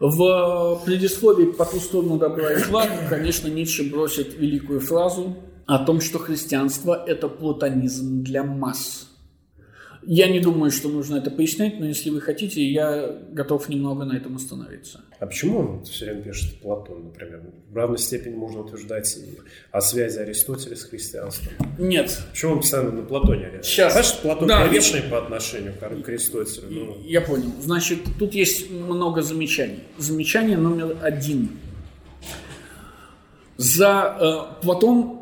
В предисловии «По ту сторону добра и зла», конечно, Ницше бросит великую фразу о том, что христианство – это платонизм для масс – Я не думаю, что нужно это пояснять, но если вы хотите, я готов немного на этом остановиться. А почему он все время пишет Платон, например? В равной степени можно утверждать о связи Аристотеля с христианством. Нет. Почему он постоянно на Платоне? Сейчас. Знаешь, Платон Да, первичный по отношению к Аристотелю. Ну, Я понял. Значит, тут есть много замечаний. Замечание номер один. За э, Платон,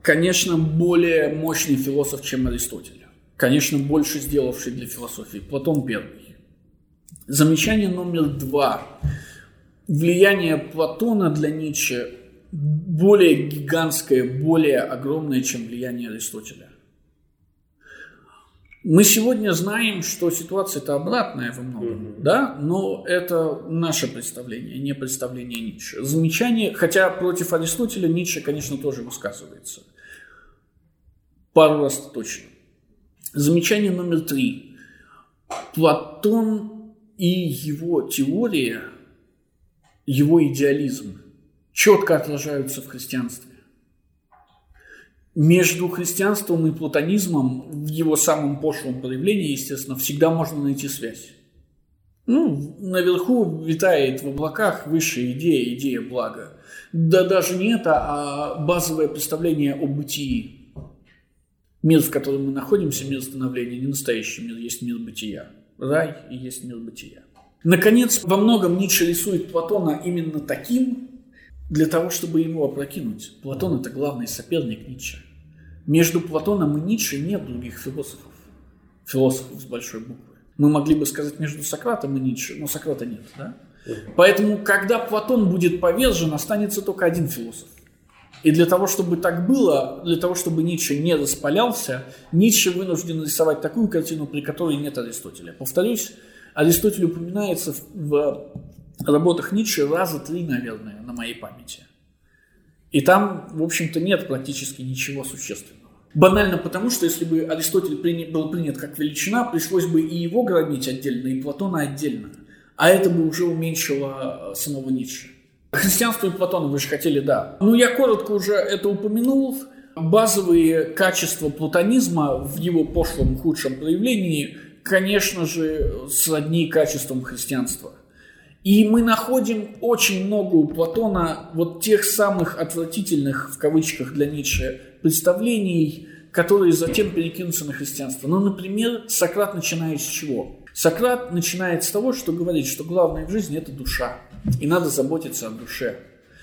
конечно, более мощный философ, чем Аристотель. Конечно, больше сделавший для философии. Платон первый. Замечание номер два. Влияние Платона для Ницше более гигантское, более огромное, чем влияние Аристотеля. Мы сегодня знаем, что ситуация-то обратная во многом, да, но это наше представление, не представление Ницше. Замечание, хотя против Аристотеля Ницше, конечно, тоже высказывается. Пару раз точно. Замечание номер три. Платон и его теория, его идеализм четко отражаются в христианстве между христианством и платонизмом в его самом пошлом проявлении, естественно, всегда можно найти связь. Ну, наверху витает в облаках высшая идея, идея блага. Да даже не это, а базовое представление о бытии. Мир, в котором мы находимся, мир становления, не настоящий мир, есть мир бытия. Рай и есть мир бытия. Наконец, во многом Ницше рисует Платона именно таким, для того, чтобы его опрокинуть. Платон – это главный соперник Ницше. Между Платоном и Ницше нет других философов. Философов с большой буквы. Мы могли бы сказать между Сократом и Ницше, но Сократа нет. Да? Поэтому, когда Платон будет повержен, останется только один философ. И для того, чтобы так было, для того, чтобы Ницше не распалялся, Ницше вынужден рисовать такую картину, при которой нет Аристотеля. Повторюсь, Аристотель упоминается в работах Ницше раза три, наверное, на моей памяти. И там, в общем-то, нет практически ничего существенного. Банально потому, что если бы Аристотель был принят как величина, пришлось бы и его громить отдельно, и Платона отдельно. А это бы уже уменьшило самого Ницше. Христианство и Платона вы же хотели, да. Ну, я коротко уже это упомянул. Базовые качества платонизма в его пошлом, худшем проявлении, конечно же, сродни качествам христианства. И мы находим очень много у Платона вот тех самых отвратительных, в кавычках для Ницше, представлений, которые затем перекинутся на христианство. Ну, например, Сократ начинает с чего? Сократ начинает с того, что говорит, что главное в жизни – это душа, и надо заботиться о душе.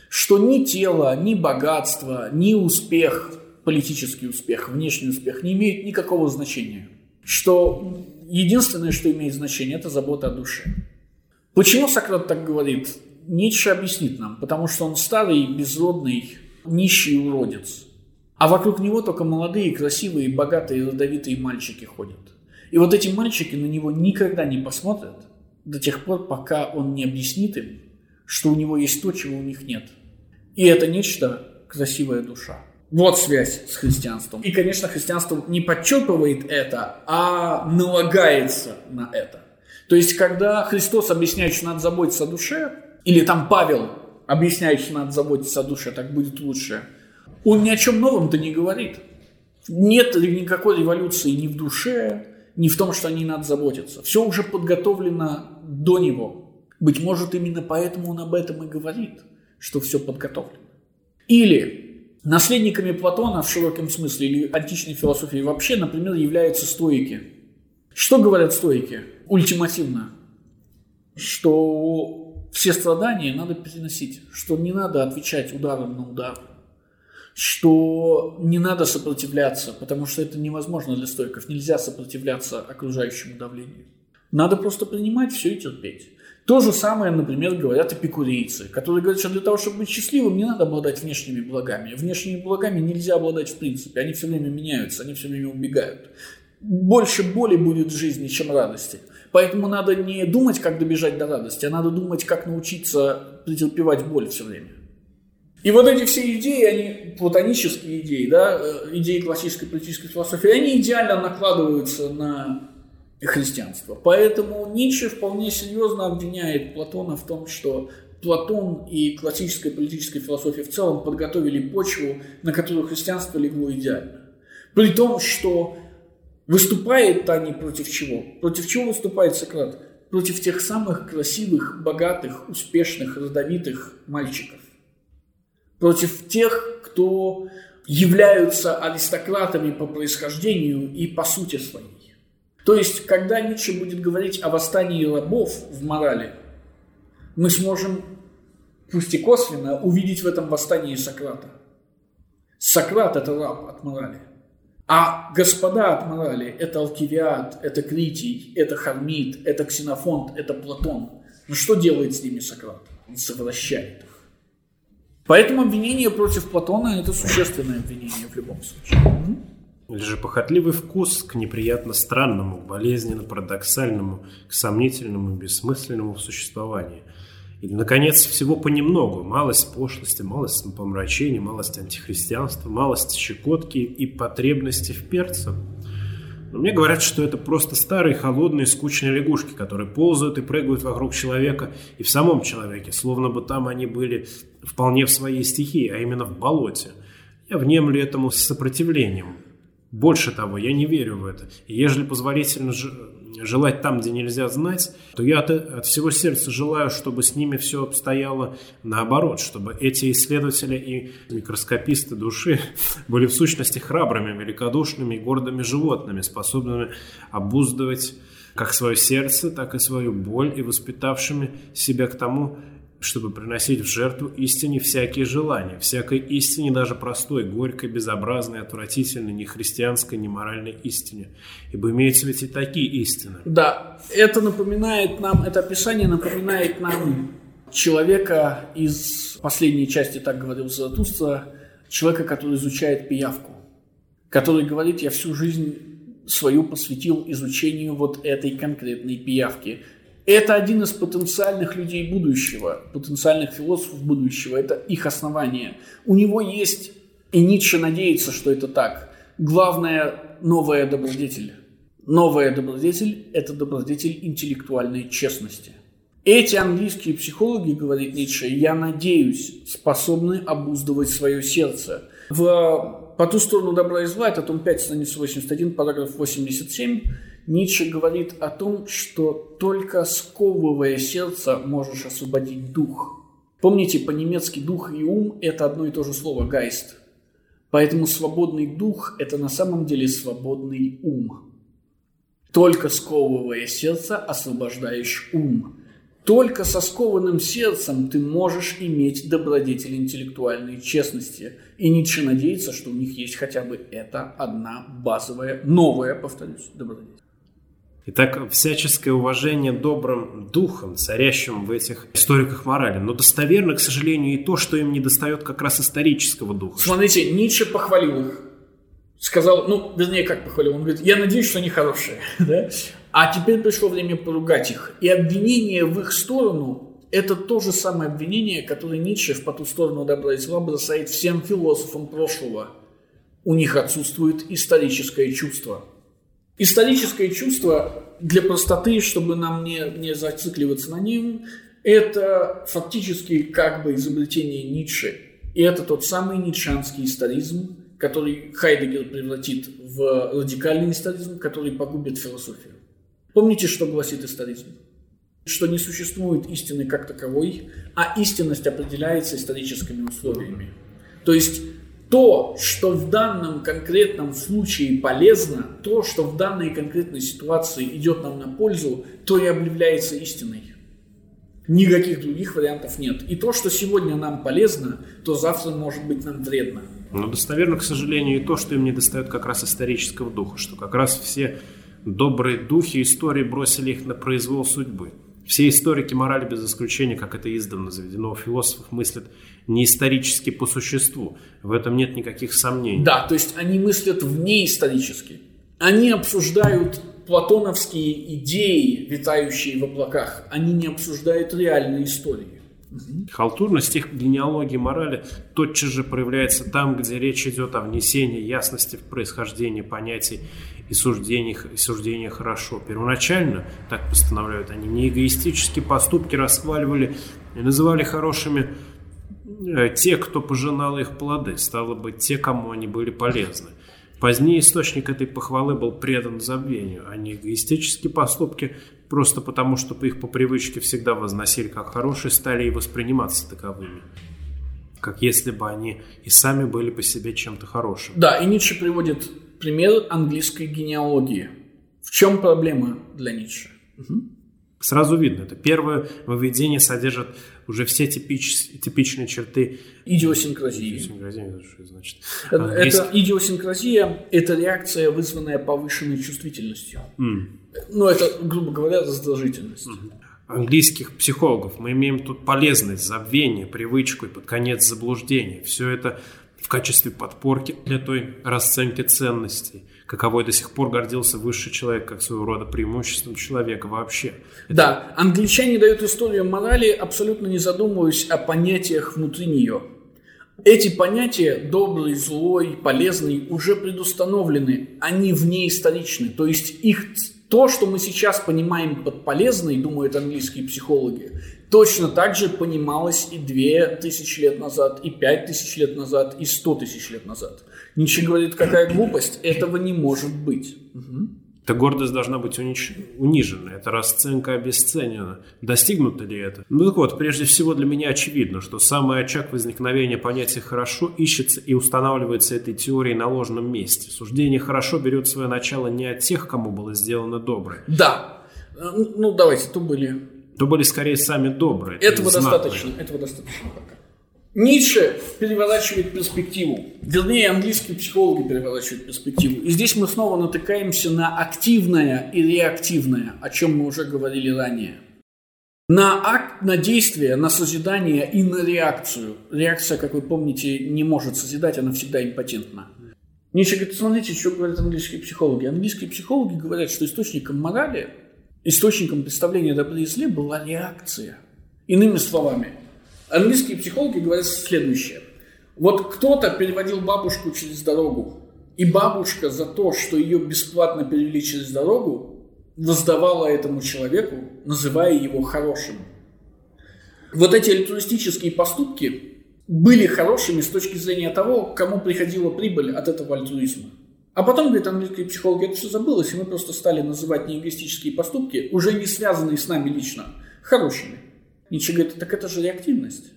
Что ни тело, ни богатство, ни успех, политический успех, внешний успех не имеют никакого значения. Что единственное, что имеет значение, это забота о душе. Почему Сократ так говорит? Ницше объяснит нам, потому что он старый, безродный, нищий уродец. А вокруг него только молодые, красивые, богатые, родовитые мальчики ходят. И вот эти мальчики на него никогда не посмотрят до тех пор, пока он не объяснит им, что у него есть то, чего у них нет. И это нечто красивая душа. Вот связь с христианством. И, конечно, христианство не подчерпывает это, а налагается на это. То есть, когда Христос объясняет, что надо заботиться о душе, или там Павел объясняет, что надо заботиться о душе, так будет лучше, он ни о чем новом-то не говорит. Нет никакой революции ни в душе, ни в том, что о ней надо заботиться. Все уже подготовлено до него. Быть может, именно поэтому он об этом и говорит, что все подготовлено. Или наследниками Платона в широком смысле, или античной философии вообще, например, являются стоики. Что говорят стоики? ультимативно, что все страдания надо переносить, что не надо отвечать ударом на удар, что не надо сопротивляться, потому что это невозможно для стойков, нельзя сопротивляться окружающему давлению. Надо просто принимать все и терпеть. То же самое, например, говорят эпикурейцы, которые говорят, что для того, чтобы быть счастливым, не надо обладать внешними благами. Внешними благами нельзя обладать в принципе, они все время меняются, они все время убегают. Больше боли будет в жизни, чем радости. Поэтому надо не думать, как добежать до радости, а надо думать, как научиться претерпевать боль все время. И вот эти все идеи, они платонические идеи, да, э, идеи классической политической философии, они идеально накладываются на христианство. Поэтому Ницше вполне серьезно обвиняет Платона в том, что Платон и классическая политическая философия в целом подготовили почву, на которую христианство легло идеально. При том, что Выступает они против чего? Против чего выступает Сократ? Против тех самых красивых, богатых, успешных, родовитых мальчиков. Против тех, кто являются аристократами по происхождению и по сути своей. То есть, когда Ницше будет говорить о восстании рабов в морали, мы сможем, пусть и косвенно, увидеть в этом восстании Сократа. Сократ – это раб от морали. А господа от морали – это Алкивиад, это Критий, это Хармит, это Ксенофонт, это Платон. Ну что делает с ними Сократ? Он совращает их. Поэтому обвинение против Платона – это существенное обвинение в любом случае. Или же похотливый вкус к неприятно странному, болезненно парадоксальному, к сомнительному, бессмысленному в существовании. Или, наконец, всего понемногу. Малость пошлости, малость помрачения, малость антихристианства, малость щекотки и потребности в перце – но мне говорят, что это просто старые, холодные, скучные лягушки, которые ползают и прыгают вокруг человека и в самом человеке, словно бы там они были вполне в своей стихии, а именно в болоте. Я внемлю этому сопротивлением. Больше того, я не верю в это. И ежели позволительно желать там, где нельзя знать, то я от, всего сердца желаю, чтобы с ними все обстояло наоборот, чтобы эти исследователи и микроскописты души были в сущности храбрыми, великодушными и гордыми животными, способными обуздывать как свое сердце, так и свою боль и воспитавшими себя к тому, чтобы приносить в жертву истине всякие желания, всякой истине, даже простой, горькой, безобразной, отвратительной, не христианской, не моральной истине. Ибо имеются ведь и такие истины. Да, это напоминает нам, это описание напоминает нам человека из последней части, так говорил Заратустра, человека, который изучает пиявку, который говорит, я всю жизнь свою посвятил изучению вот этой конкретной пиявки – это один из потенциальных людей будущего, потенциальных философов будущего. Это их основание. У него есть, и Ницше надеется, что это так, главная новая добродетель. Новая добродетель – это добродетель интеллектуальной честности. Эти английские психологи, говорит Ницше, я надеюсь, способны обуздывать свое сердце. В «По ту сторону добра и зла» это том 5, страница 81, параграф 87, Ницше говорит о том, что только сковывая сердце можешь освободить дух. Помните, по-немецки дух и ум – это одно и то же слово «гайст». Поэтому свободный дух – это на самом деле свободный ум. Только сковывая сердце, освобождаешь ум. Только со скованным сердцем ты можешь иметь добродетель интеллектуальной честности. И Ницше надеется, что у них есть хотя бы эта одна базовая, новая, повторюсь, добродетель. Итак, всяческое уважение добрым духом, царящим в этих историках морали. Но достоверно, к сожалению, и то, что им не достает как раз исторического духа. Смотрите, Ницше похвалил их. Сказал, ну, вернее, как похвалил, он говорит, я надеюсь, что они хорошие. Да? А теперь пришло время поругать их. И обвинение в их сторону – это то же самое обвинение, которое Ницше в «По ту сторону добра и зла» бросает всем философам прошлого. У них отсутствует историческое чувство – Историческое чувство для простоты, чтобы нам не, не зацикливаться на нем, это фактически как бы изобретение Ницше. И это тот самый ницшанский историзм, который Хайдегер превратит в радикальный историзм, который погубит философию. Помните, что гласит историзм? Что не существует истины как таковой, а истинность определяется историческими условиями. То есть то, что в данном конкретном случае полезно, то, что в данной конкретной ситуации идет нам на пользу, то и объявляется истиной. Никаких других вариантов нет. И то, что сегодня нам полезно, то завтра может быть нам вредно. Но достоверно, к сожалению, и то, что им не достает как раз исторического духа, что как раз все добрые духи истории бросили их на произвол судьбы. Все историки морали, без исключения, как это издавна заведено у философов, мыслят не исторически по существу. В этом нет никаких сомнений. Да, то есть они мыслят вне исторически. Они обсуждают платоновские идеи, витающие в облаках. Они не обсуждают реальные истории. Халтурность их генеалогии морали тотчас же проявляется там, где речь идет о внесении ясности в происхождение понятий и суждениях, и суждения хорошо. Первоначально, так постановляют они, не эгоистические поступки расхваливали и называли хорошими э, те, кто пожинал их плоды, стало быть, те, кому они были полезны. Позднее источник этой похвалы был предан забвению, а не эгоистические поступки, просто потому, что их по привычке всегда возносили как хорошие, стали и восприниматься таковыми. Как если бы они и сами были по себе чем-то хорошим. Да, и Ницше приводит пример английской генеалогии. В чем проблема для Ницше? Угу. Сразу видно, это первое выведение содержит уже все типич, типичные черты идиосинкразии. Идиосинкразия, что значит? Это, это идиосинкразия – это реакция, вызванная повышенной чувствительностью. Mm. Ну, это, грубо говоря, раздражительность. Mm. Английских психологов мы имеем тут полезность, забвение, привычку и под конец заблуждение. Все это в качестве подпорки для той расценки ценностей, каковой до сих пор гордился высший человек, как своего рода преимуществом человека вообще. Это... Да, англичане дают историю морали, абсолютно не задумываясь о понятиях внутри нее. Эти понятия, добрый, злой, полезный, уже предустановлены, они вне историчны, то есть их то, что мы сейчас понимаем под полезной, думают английские психологи, точно так же понималось и две тысячи лет назад, и пять тысяч лет назад, и сто тысяч лет назад. Ничего говорит, какая глупость, этого не может быть. Угу. Эта гордость должна быть унич... унижена, эта расценка обесценена. Достигнуто ли это? Ну так вот, прежде всего для меня очевидно, что самый очаг возникновения понятия «хорошо» ищется и устанавливается этой теорией на ложном месте. Суждение «хорошо» берет свое начало не от тех, кому было сделано доброе. Да. Ну, давайте, то были то были скорее сами добрые. Этого достаточно, этого достаточно пока. Ницше переворачивает перспективу. Вернее, английские психологи переворачивают перспективу. И здесь мы снова натыкаемся на активное и реактивное, о чем мы уже говорили ранее. На акт, на действие, на созидание и на реакцию. Реакция, как вы помните, не может созидать, она всегда импотентна. Ницше говорит, смотрите, что говорят английские психологи. Английские психологи говорят, что источником морали источником представления добра и зле была реакция. Иными словами, английские психологи говорят следующее. Вот кто-то переводил бабушку через дорогу, и бабушка за то, что ее бесплатно перевели через дорогу, воздавала этому человеку, называя его хорошим. Вот эти альтруистические поступки были хорошими с точки зрения того, кому приходила прибыль от этого альтруизма. А потом, говорит, английские психологи, это все забылось, и мы просто стали называть неэгоистические поступки, уже не связанные с нами лично, хорошими. Ницше говорит, так это же реактивность.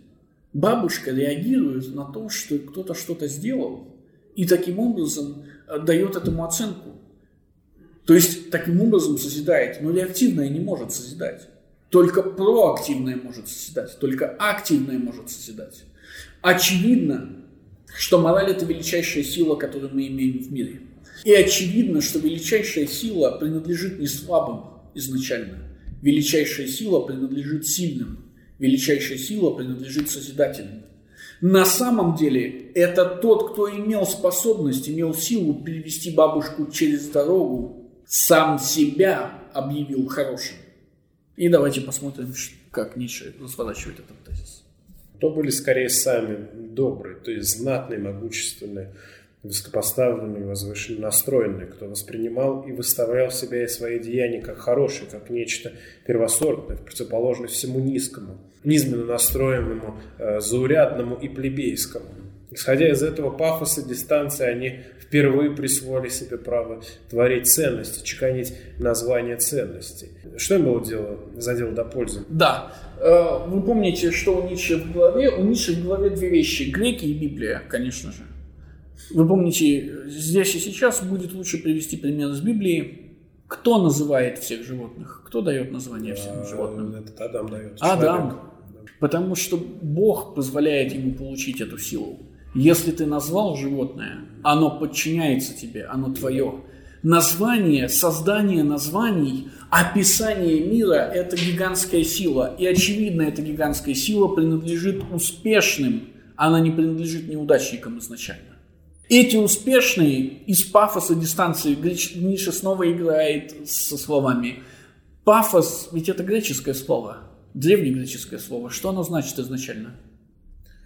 Бабушка реагирует на то, что кто-то что-то сделал, и таким образом э, дает этому оценку. То есть, таким образом созидает, но реактивное не может созидать. Только проактивное может созидать, только активное может созидать. Очевидно, что мораль – это величайшая сила, которую мы имеем в мире. И очевидно, что величайшая сила принадлежит не слабым изначально. Величайшая сила принадлежит сильным. Величайшая сила принадлежит созидательным. На самом деле, это тот, кто имел способность, имел силу перевести бабушку через дорогу, сам себя объявил хорошим. И давайте посмотрим, как Ницше разворачивает этот тезис то были скорее сами добрые, то есть знатные, могущественные, высокопоставленные, возвышенно настроенные, кто воспринимал и выставлял себя и свои деяния как хорошие, как нечто первосортное, в противоположность всему низкому, низменно настроенному, э, заурядному и плебейскому. Исходя из этого пафоса, дистанции, они впервые присвоили себе право творить ценности, чеканить название ценностей. Что им было дело, за дело до пользы? Да, Э, вы помните, что у Ницше в голове? У Ницше в голове две вещи. Греки и Библия, конечно же. Вы помните, здесь и сейчас будет лучше привести пример из Библии. Кто называет всех животных? Кто дает название всем а, животным? Это Адам дает. Адам. Потому что Бог позволяет ему получить эту силу. Если ты назвал животное, оно подчиняется тебе, оно твое. Название, создание названий, описание мира – это гигантская сила. И очевидно, эта гигантская сила принадлежит успешным, она не принадлежит неудачникам изначально. Эти успешные из пафоса дистанции, Ниша снова играет со словами. Пафос, ведь это греческое слово, древнегреческое слово. Что оно значит изначально?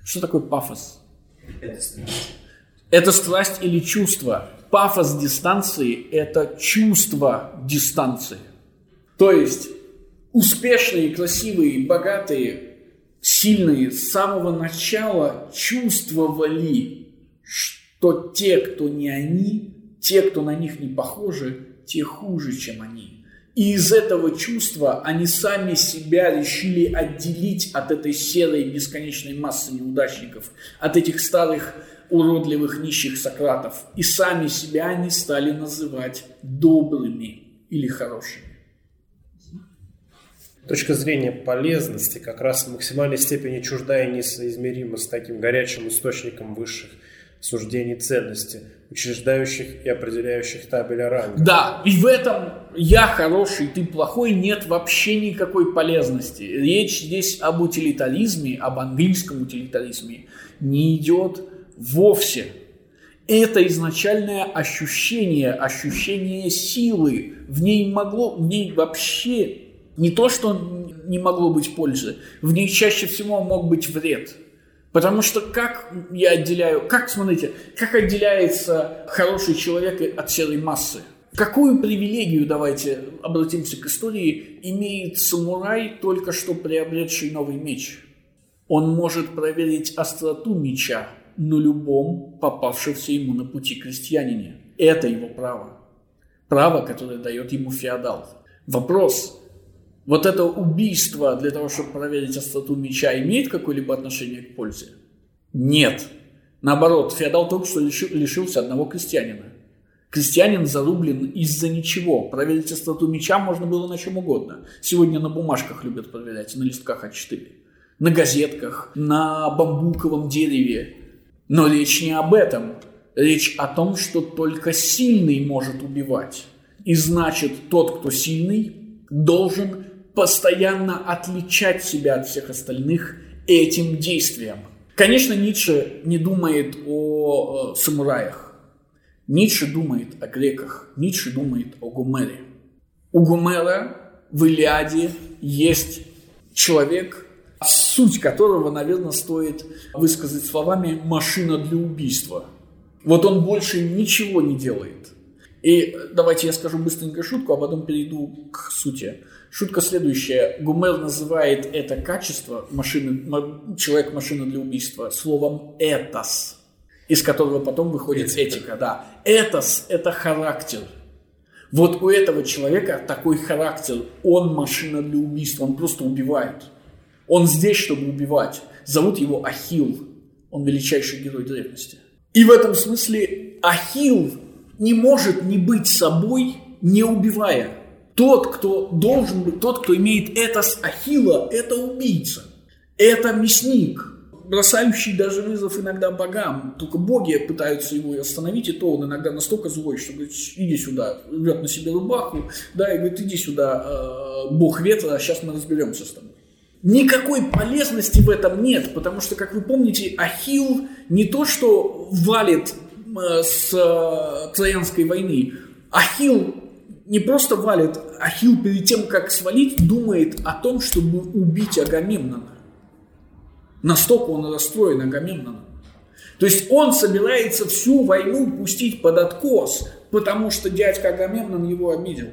Что такое пафос? Это страсть. Это страсть или чувство. Пафос дистанции – это чувство дистанции. То есть успешные, красивые, богатые, сильные с самого начала чувствовали, что те, кто не они, те, кто на них не похожи, те хуже, чем они. И из этого чувства они сами себя решили отделить от этой серой бесконечной массы неудачников, от этих старых уродливых нищих Сократов. И сами себя они стали называть добрыми или хорошими. Точка зрения полезности как раз в максимальной степени чуждая и несоизмерима с таким горячим источником высших суждений ценности, учреждающих и определяющих табеля ранга. Да, и в этом я хороший, ты плохой, нет вообще никакой полезности. Речь здесь об утилитаризме, об английском утилитаризме не идет вовсе. Это изначальное ощущение, ощущение силы. В ней могло, в ней вообще не то, что не могло быть пользы, в ней чаще всего мог быть вред. Потому что как я отделяю, как, смотрите, как отделяется хороший человек от серой массы? Какую привилегию, давайте обратимся к истории, имеет самурай, только что приобретший новый меч? Он может проверить остроту меча на любом попавшемся ему на пути крестьянине. Это его право. Право, которое дает ему феодал. Вопрос, вот это убийство для того, чтобы проверить остроту меча, имеет какое-либо отношение к пользе? Нет. Наоборот, феодал только что лишился одного крестьянина. Крестьянин зарублен из-за ничего. Проверить остроту меча можно было на чем угодно. Сегодня на бумажках любят проверять, на листках А4. На газетках, на бамбуковом дереве. Но речь не об этом. Речь о том, что только сильный может убивать. И значит, тот, кто сильный, должен постоянно отличать себя от всех остальных этим действием. Конечно, Ницше не думает о э, самураях. Ницше думает о греках. Ницше думает о Гумере. У Гумера в Илиаде есть человек, суть которого, наверное, стоит высказать словами «машина для убийства». Вот он больше ничего не делает. И давайте я скажу быстренько шутку, а потом перейду к сути. Шутка следующая. Гумер называет это качество машины, человек-машина для убийства словом «этос», из которого потом выходит этика. этика да. «Этос» – это характер. Вот у этого человека такой характер. Он машина для убийства, он просто убивает. Он здесь, чтобы убивать. Зовут его Ахил. Он величайший герой древности. И в этом смысле Ахил не может не быть собой, не убивая. Тот, кто должен быть, тот, кто имеет это с Ахилла, это убийца. Это мясник, бросающий даже вызов иногда богам. Только боги пытаются его остановить, и то он иногда настолько злой, что говорит, иди сюда, рвет на себе рубаху, да, и говорит, иди сюда, э, бог ветра, а сейчас мы разберемся с тобой. Никакой полезности в этом нет, потому что, как вы помните, Ахилл не то, что валит э, с э, Троянской войны, Ахилл не просто валит, Ахилл перед тем, как свалить, думает о том, чтобы убить Агамемнона. Настолько он расстроен Агамемноном. То есть он собирается всю войну пустить под откос, потому что дядька Агамемнон его обидел.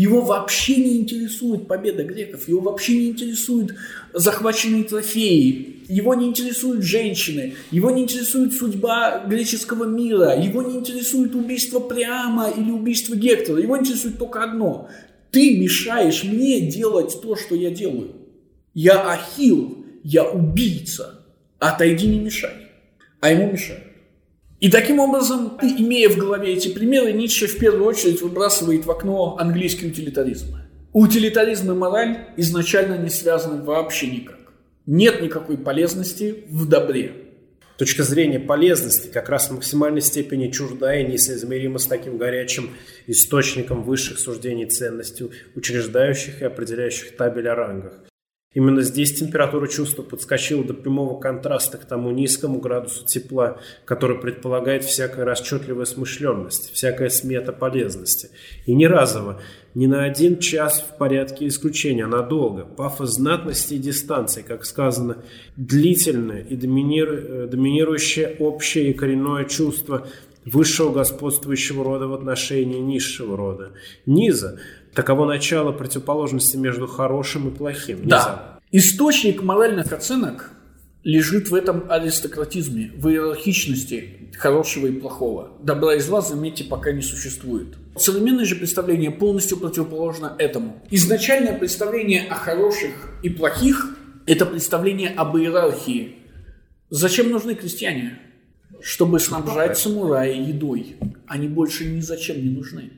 Его вообще не интересует победа греков, его вообще не интересуют захваченные трофеи, его не интересуют женщины, его не интересует судьба греческого мира, его не интересует убийство Приама или убийство Гектора, его интересует только одно. Ты мешаешь мне делать то, что я делаю. Я Ахилл, я убийца. Отойди, не мешай. А ему мешают. И таким образом, имея в голове эти примеры, Ницше в первую очередь выбрасывает в окно английский утилитаризм. Утилитаризм и мораль изначально не связаны вообще никак. Нет никакой полезности в добре. Точка зрения полезности как раз в максимальной степени чужда и несоизмерима с таким горячим источником высших суждений ценностей, учреждающих и определяющих табель о рангах. Именно здесь температура чувства подскочила до прямого контраста к тому низкому градусу тепла, который предполагает всякая расчетливая смышленность, всякая смета полезности. И не разово, не на один час в порядке исключения, а надолго. Пафос знатности и дистанции, как сказано, длительное и доминиру... доминирующее общее и коренное чувство высшего господствующего рода в отношении низшего рода. Низа – Таково начало противоположности между хорошим и плохим. Да. Источник моральных оценок лежит в этом аристократизме, в иерархичности хорошего и плохого. Добра и зла, заметьте, пока не существует. Современное же представление полностью противоположно этому. Изначальное представление о хороших и плохих – это представление об иерархии. Зачем нужны крестьяне? Чтобы снабжать самурая едой. Они больше ни зачем не нужны.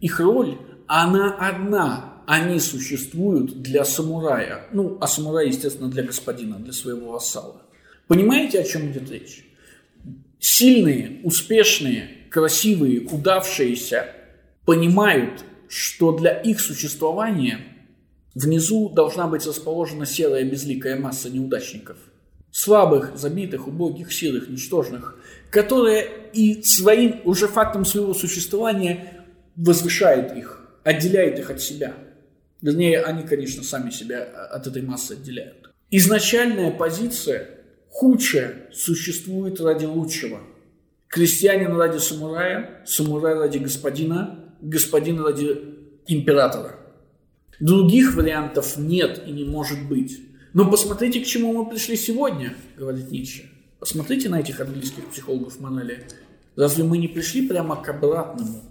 Их роль, она одна – они существуют для самурая. Ну, а самурай, естественно, для господина, для своего вассала. Понимаете, о чем идет речь? Сильные, успешные, красивые, удавшиеся понимают, что для их существования внизу должна быть расположена серая безликая масса неудачников. Слабых, забитых, убогих, силых, ничтожных, которые и своим, уже фактом своего существования возвышает их, отделяет их от себя – Вернее, они, конечно, сами себя от этой массы отделяют. Изначальная позиция худшая существует ради лучшего. Крестьянин ради самурая, самурай ради господина, господин ради императора. Других вариантов нет и не может быть. Но посмотрите, к чему мы пришли сегодня, говорит Ницше. Посмотрите на этих английских психологов Манели. Разве мы не пришли прямо к обратному?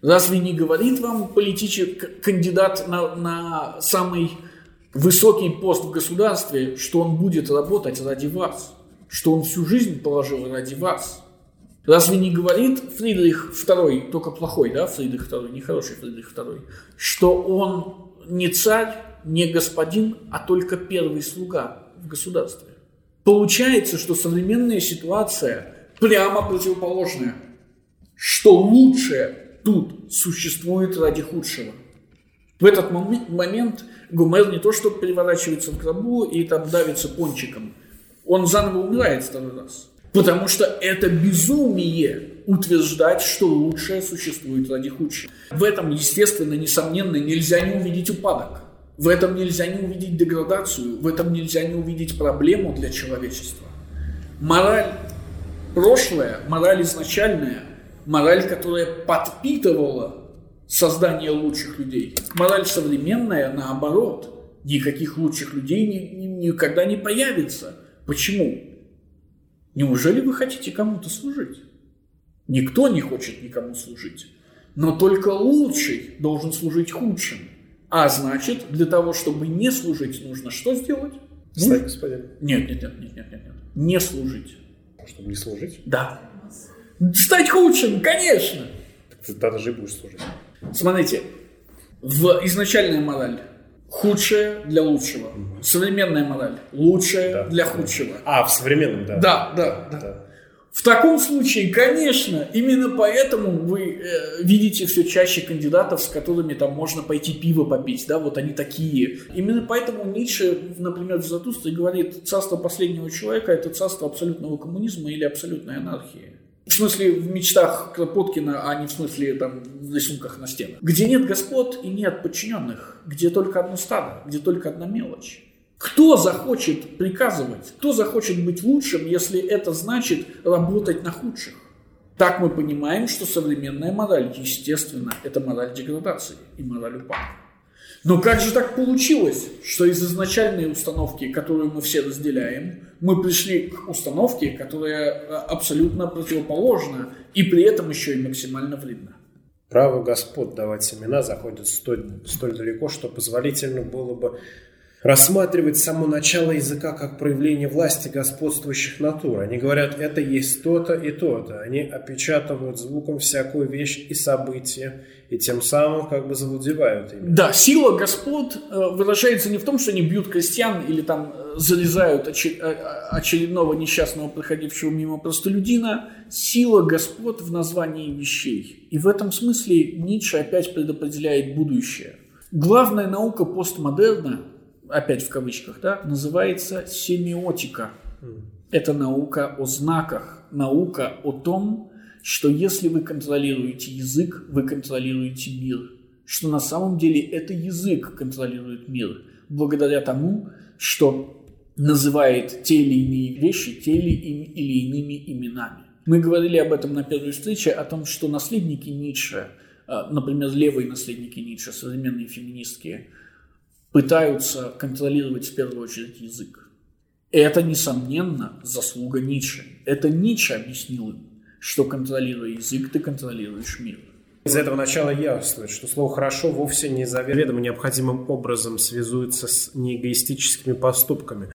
Разве не говорит вам политический кандидат на, на самый высокий пост в государстве, что он будет работать ради вас, что он всю жизнь положил ради вас? Разве не говорит Фридрих II, только плохой, да, Фридрих II, не хороший Фридрих II, что он не царь, не господин, а только первый слуга в государстве? Получается, что современная ситуация прямо противоположная, что лучшее тут существует ради худшего. В этот момент Гумер не то что переворачивается в гробу и там давится пончиком, он заново умирает второй раз. Потому что это безумие утверждать, что лучшее существует ради худшего. В этом, естественно, несомненно, нельзя не увидеть упадок. В этом нельзя не увидеть деградацию, в этом нельзя не увидеть проблему для человечества. Мораль прошлое, мораль изначальная, мораль, которая подпитывала создание лучших людей. Мораль современная, наоборот, никаких лучших людей ни, ни, никогда не появится. Почему? Неужели вы хотите кому-то служить? Никто не хочет никому служить. Но только лучший должен служить худшим. А значит, для того, чтобы не служить, нужно что сделать? Стать господином. Нет, нет, нет, нет, нет, нет, нет. Не служить. Чтобы не служить? Да. Стать худшим, конечно. Ты тогда же и будешь служить. Смотрите, в изначальная мораль худшая для лучшего. Современная мораль лучшая да, для худшего. А, в современном, да. Да, да, да. да. В таком случае, конечно, именно поэтому вы э, видите все чаще кандидатов, с которыми там можно пойти пиво попить, да, вот они такие. Именно поэтому Ницше, например, в Затустре говорит, царство последнего человека – это царство абсолютного коммунизма или абсолютной анархии. В смысле, в мечтах Кропоткина, а не в смысле там в рисунках на стенах. Где нет господ и нет подчиненных, где только одно стадо, где только одна мелочь. Кто захочет приказывать, кто захочет быть лучшим, если это значит работать на худших? Так мы понимаем, что современная мораль, естественно, это мораль деградации и мораль упадка. Но как же так получилось, что из изначальной установки, которую мы все разделяем, мы пришли к установке, которая э, абсолютно противоположна и при этом еще и максимально вредна? Право господ давать семена заходит столь, столь далеко, что позволительно было бы рассматривать само начало языка как проявление власти господствующих натур. Они говорят, это есть то-то и то-то. Они опечатывают звуком всякую вещь и событие, и тем самым как бы завладевают ими. Да, сила господ э, выражается не в том, что они бьют крестьян или там э, залезают э, очередного несчастного проходившего мимо простолюдина. Сила господ в названии вещей. И в этом смысле Ницше опять предопределяет будущее. Главная наука постмодерна опять в кавычках, да, называется семиотика. Это наука о знаках, наука о том, что если вы контролируете язык, вы контролируете мир. Что на самом деле это язык контролирует мир, благодаря тому, что называет те или иные вещи те или, иными именами. Мы говорили об этом на первой встрече, о том, что наследники Ницше, а, например, левые наследники Ницше, современные феминистские, пытаются контролировать в первую очередь язык. Это, несомненно, заслуга Ницше. Это Ницше объяснил им, что контролируя язык, ты контролируешь мир. Из этого начала ясно, что слово «хорошо» вовсе не заведомо необходимым образом связуется с неэгоистическими поступками.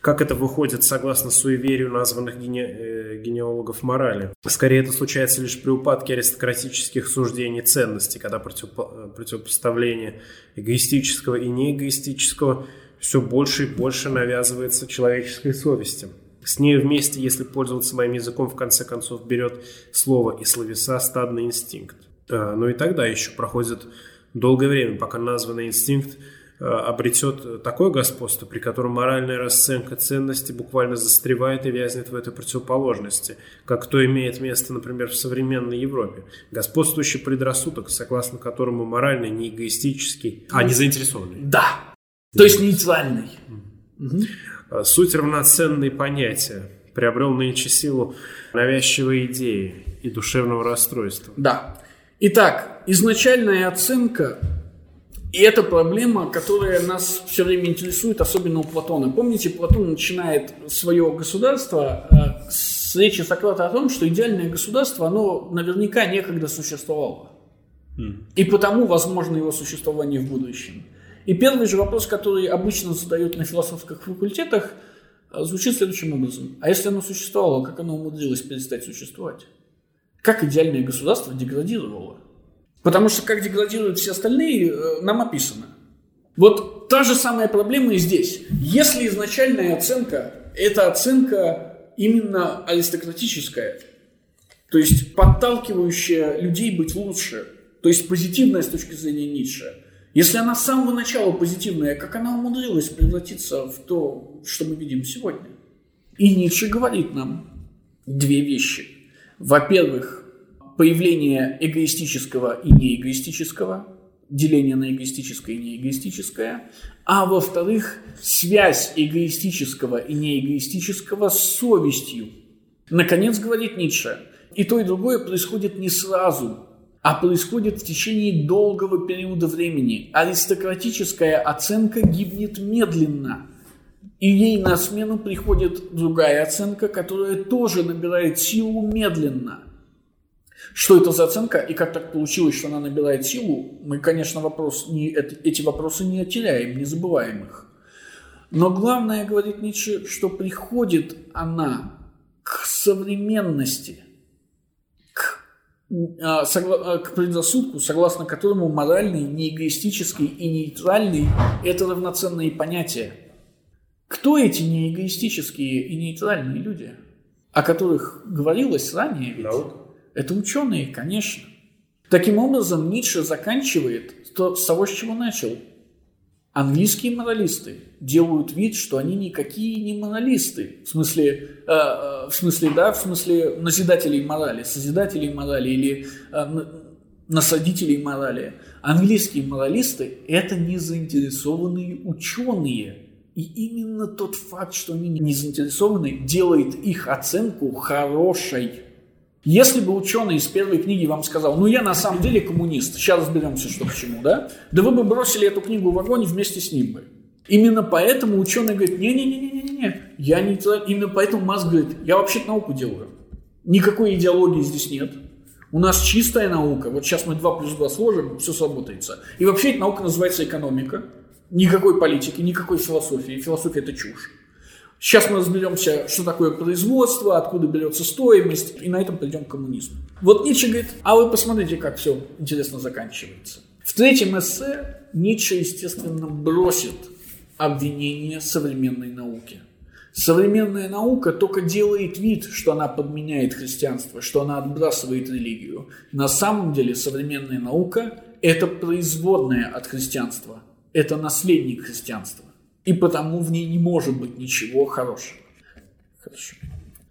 Как это выходит согласно суеверию названных гене... э, генеалогов морали? Скорее, это случается лишь при упадке аристократических суждений ценностей, когда против... противопоставление эгоистического и неэгоистического все больше и больше навязывается человеческой совести. С ней вместе, если пользоваться моим языком, в конце концов берет слово и словеса стадный инстинкт. А, но и тогда еще проходит долгое время, пока названный инстинкт а, обретет такое господство, при котором моральная расценка ценности буквально застревает и вязнет в этой противоположности, как то имеет место, например, в современной Европе. Господствующий предрассудок, согласно которому моральный не эгоистический, а не заинтересованный. Да, то есть нейтральный. Угу. Суть равноценные понятия приобрел нынче силу навязчивой идеи и душевного расстройства. Да. Итак, изначальная оценка и это проблема, которая нас все время интересует, особенно у Платона. Помните, Платон начинает свое государство э, с речи Сократа о том, что идеальное государство, оно наверняка некогда существовало. Mm. И потому возможно его существование в будущем. И первый же вопрос, который обычно задают на философских факультетах, э, звучит следующим образом. А если оно существовало, как оно умудрилось перестать существовать? Как идеальное государство деградировало? Потому что как деградируют все остальные, э, нам описано. Вот та же самая проблема и здесь. Если изначальная оценка – это оценка именно аристократическая, то есть подталкивающая людей быть лучше, то есть позитивная с точки зрения Ницше, если она с самого начала позитивная, как она умудрилась превратиться в то, что мы видим сегодня? И Ницше говорит нам две вещи. Во-первых, появление эгоистического и неэгоистического, деление на эгоистическое и неэгоистическое, а во-вторых, связь эгоистического и неэгоистического с совестью. Наконец, говорит Ницше, и то, и другое происходит не сразу, а происходит в течение долгого периода времени. Аристократическая оценка гибнет медленно, и ей на смену приходит другая оценка, которая тоже набирает силу медленно – что это за оценка и как так получилось, что она набирает силу, мы, конечно, вопрос не, эти вопросы не теряем, не забываем их. Но главное, говорит Ницше, что приходит она к современности, к, а, а, к предрассудку, согласно которому моральный, неэгоистический и нейтральный – это равноценные понятия. Кто эти неэгоистические и нейтральные люди, о которых говорилось ранее ведь? Наука. Это ученые, конечно. Таким образом, Ницше заканчивает то, с того, с чего начал. Английские моралисты делают вид, что они никакие не моралисты. В смысле, э, э, в смысле, да, в смысле назидателей морали, созидателей морали или э, насадителей морали. Английские моралисты – это незаинтересованные ученые. И именно тот факт, что они не заинтересованы, делает их оценку хорошей. Если бы ученый из первой книги вам сказал, ну я на самом деле коммунист, сейчас разберемся, что к чему, да? Да вы бы бросили эту книгу в огонь вместе с ним бы. Именно поэтому ученый говорит, не-не-не-не-не, я не... Именно поэтому Маск говорит, я вообще-то науку делаю. Никакой идеологии здесь нет. У нас чистая наука. Вот сейчас мы 2 плюс 2 сложим, все сработается. И вообще эта наука называется экономика. Никакой политики, никакой философии. Философия – это чушь. Сейчас мы разберемся, что такое производство, откуда берется стоимость, и на этом придем к коммунизму. Вот Ницше говорит, а вы посмотрите, как все интересно заканчивается. В третьем эссе Ницше, естественно, бросит обвинение современной науке. Современная наука только делает вид, что она подменяет христианство, что она отбрасывает религию. На самом деле современная наука – это производная от христианства, это наследник христианства и потому в ней не может быть ничего хорошего. Хорошо.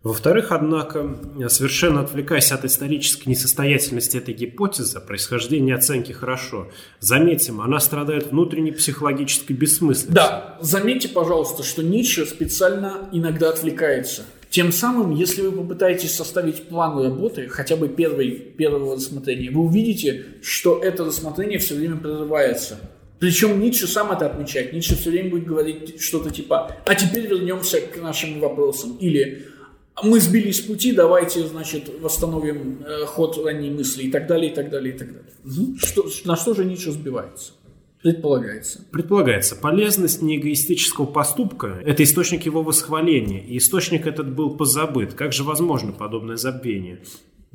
Во-вторых, однако, совершенно отвлекаясь от исторической несостоятельности этой гипотезы, происхождение оценки хорошо, заметим, она страдает внутренней психологической бессмысленностью. Да, заметьте, пожалуйста, что Ницше специально иногда отвлекается. Тем самым, если вы попытаетесь составить план работы, хотя бы первый, первого рассмотрения, вы увидите, что это рассмотрение все время прерывается Причем Ницше сам это отмечает. Ницше все время будет говорить что-то типа «а теперь вернемся к нашим вопросам» или «мы сбились с пути, давайте, значит, восстановим э, ход ранней мысли» и так далее, и так далее, и так далее. Угу. Что, на что же Ницше сбивается? Предполагается. Предполагается. Полезность неэгоистического поступка – это источник его восхваления, и источник этот был позабыт. Как же возможно подобное забвение?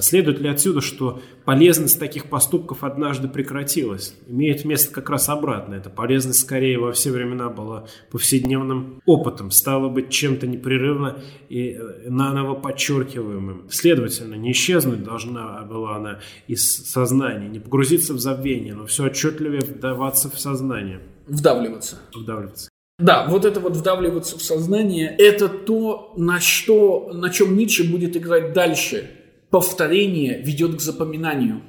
Следует ли отсюда, что полезность таких поступков однажды прекратилась? Имеет место как раз обратно. Эта полезность скорее во все времена была повседневным опытом, стала быть чем-то непрерывно и э, наново подчеркиваемым. Следовательно, не исчезнуть должна была она из сознания, не погрузиться в забвение, но все отчетливее вдаваться в сознание. Вдавливаться. Вдавливаться. Да, вот это вот вдавливаться в сознание, это то, на что, на чем Ницше будет играть дальше – повторение ведет к запоминанию.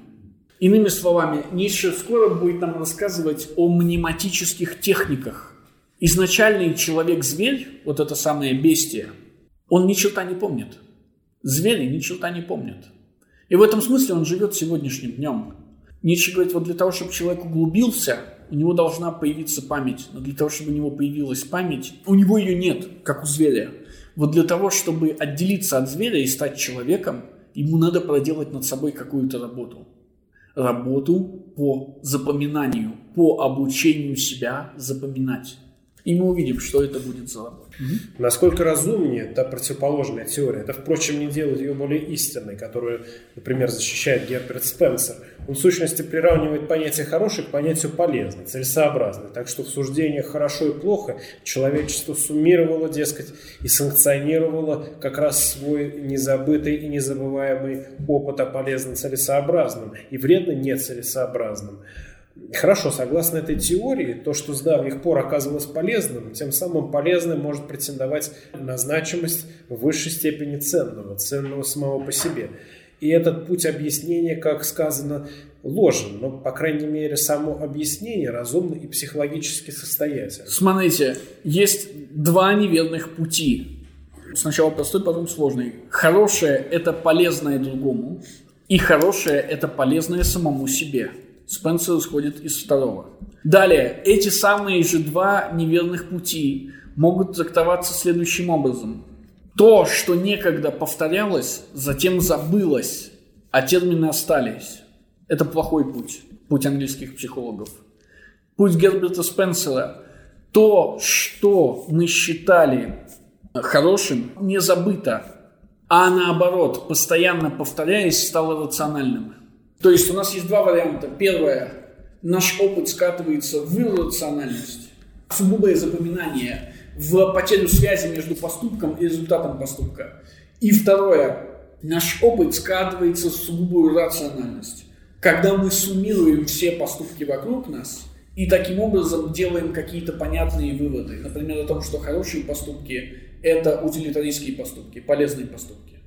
Иными словами, Ницше скоро будет нам рассказывать о мнематических техниках. Изначальный человек-зверь, вот это самое бестие, он ни черта не помнит. Звери ни черта не помнят. И в этом смысле он живет сегодняшним днем. Ницше говорит, вот для того, чтобы человек углубился, у него должна появиться память. Но для того, чтобы у него появилась память, у него ее нет, как у зверя. Вот для того, чтобы отделиться от зверя и стать человеком, ему надо проделать над собой какую-то работу. Работу по запоминанию, по обучению себя запоминать. И мы увидим, что это будет за работа. Угу. Насколько разумнее та противоположная теория. Это, впрочем, не делает ее более истинной, которую, например, защищает Герберт Спенсер. Он в сущности приравнивает понятие «хороший» к понятию «полезный», «целесообразный». Так что в суждениях «хорошо» и «плохо» человечество суммировало, дескать, и санкционировало как раз свой незабытый и незабываемый опыт о полезном целесообразном и вредно нецелесообразном. Хорошо, согласно этой теории, то, что с давних пор оказывалось полезным, тем самым полезным может претендовать на значимость в высшей степени ценного, ценного самого по себе. И этот путь объяснения, как сказано, ложен, но, по крайней мере, само объяснение разумно и психологически состоятельно. Смотрите, есть два неверных пути. Сначала простой, потом сложный. Хорошее – это полезное другому, и хорошее – это полезное самому себе. Спенсер исходит из второго. Далее, эти самые же два неверных пути могут трактоваться следующим образом. То, что некогда повторялось, затем забылось, а термины остались. Это плохой путь, путь английских психологов. Путь Герберта Спенсера. То, что мы считали хорошим, не забыто, а наоборот, постоянно повторяясь, стало рациональным. То есть у нас есть два варианта. Первое. Наш опыт скатывается в иррациональность, сугубое запоминание, в потерю связи между поступком и результатом поступка. И второе. Наш опыт скатывается в сугубую рациональность. Когда мы суммируем все поступки вокруг нас и таким образом делаем какие-то понятные выводы. Например, о том, что хорошие поступки – это утилитаристские поступки, полезные поступки.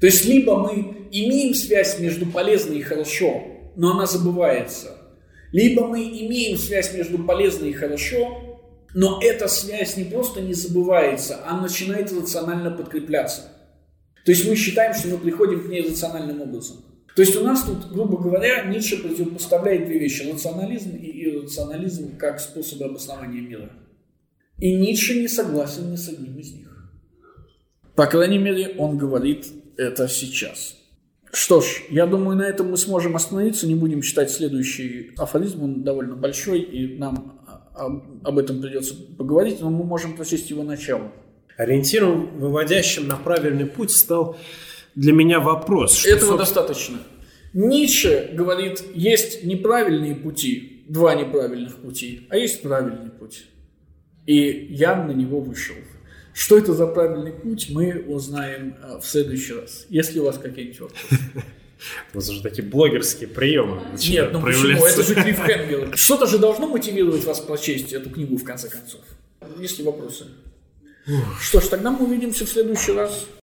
То есть либо мы имеем связь между полезной и хорошо, но она забывается, либо мы имеем связь между полезной и хорошо, но эта связь не просто не забывается, а начинает рационально подкрепляться. То есть мы считаем, что мы приходим к ней рациональным образом. То есть у нас тут, грубо говоря, Ницше противопоставляет две вещи. Рационализм и иррационализм как способы обоснования мира. И Ницше не согласен ни с одним из них. По крайней мере, он говорит это сейчас. Что ж, я думаю, на этом мы сможем остановиться, не будем читать следующий афоризм, он довольно большой, и нам об этом придется поговорить, но мы можем прочесть его начало. Ориентиром, выводящим на правильный путь, стал для меня вопрос. Что, Этого собственно... достаточно. Ницше говорит, есть неправильные пути, два неправильных пути, а есть правильный путь. И я на него вышел. Что это за правильный путь, мы узнаем э, в следующий раз. Если у вас какие-нибудь вопросы. У вас уже такие блогерские приемы Нет, ну почему? Это же клиффхенгер. Что-то же должно мотивировать вас прочесть эту книгу в конце концов. Есть ли вопросы? Что ж, тогда мы увидимся в следующий раз.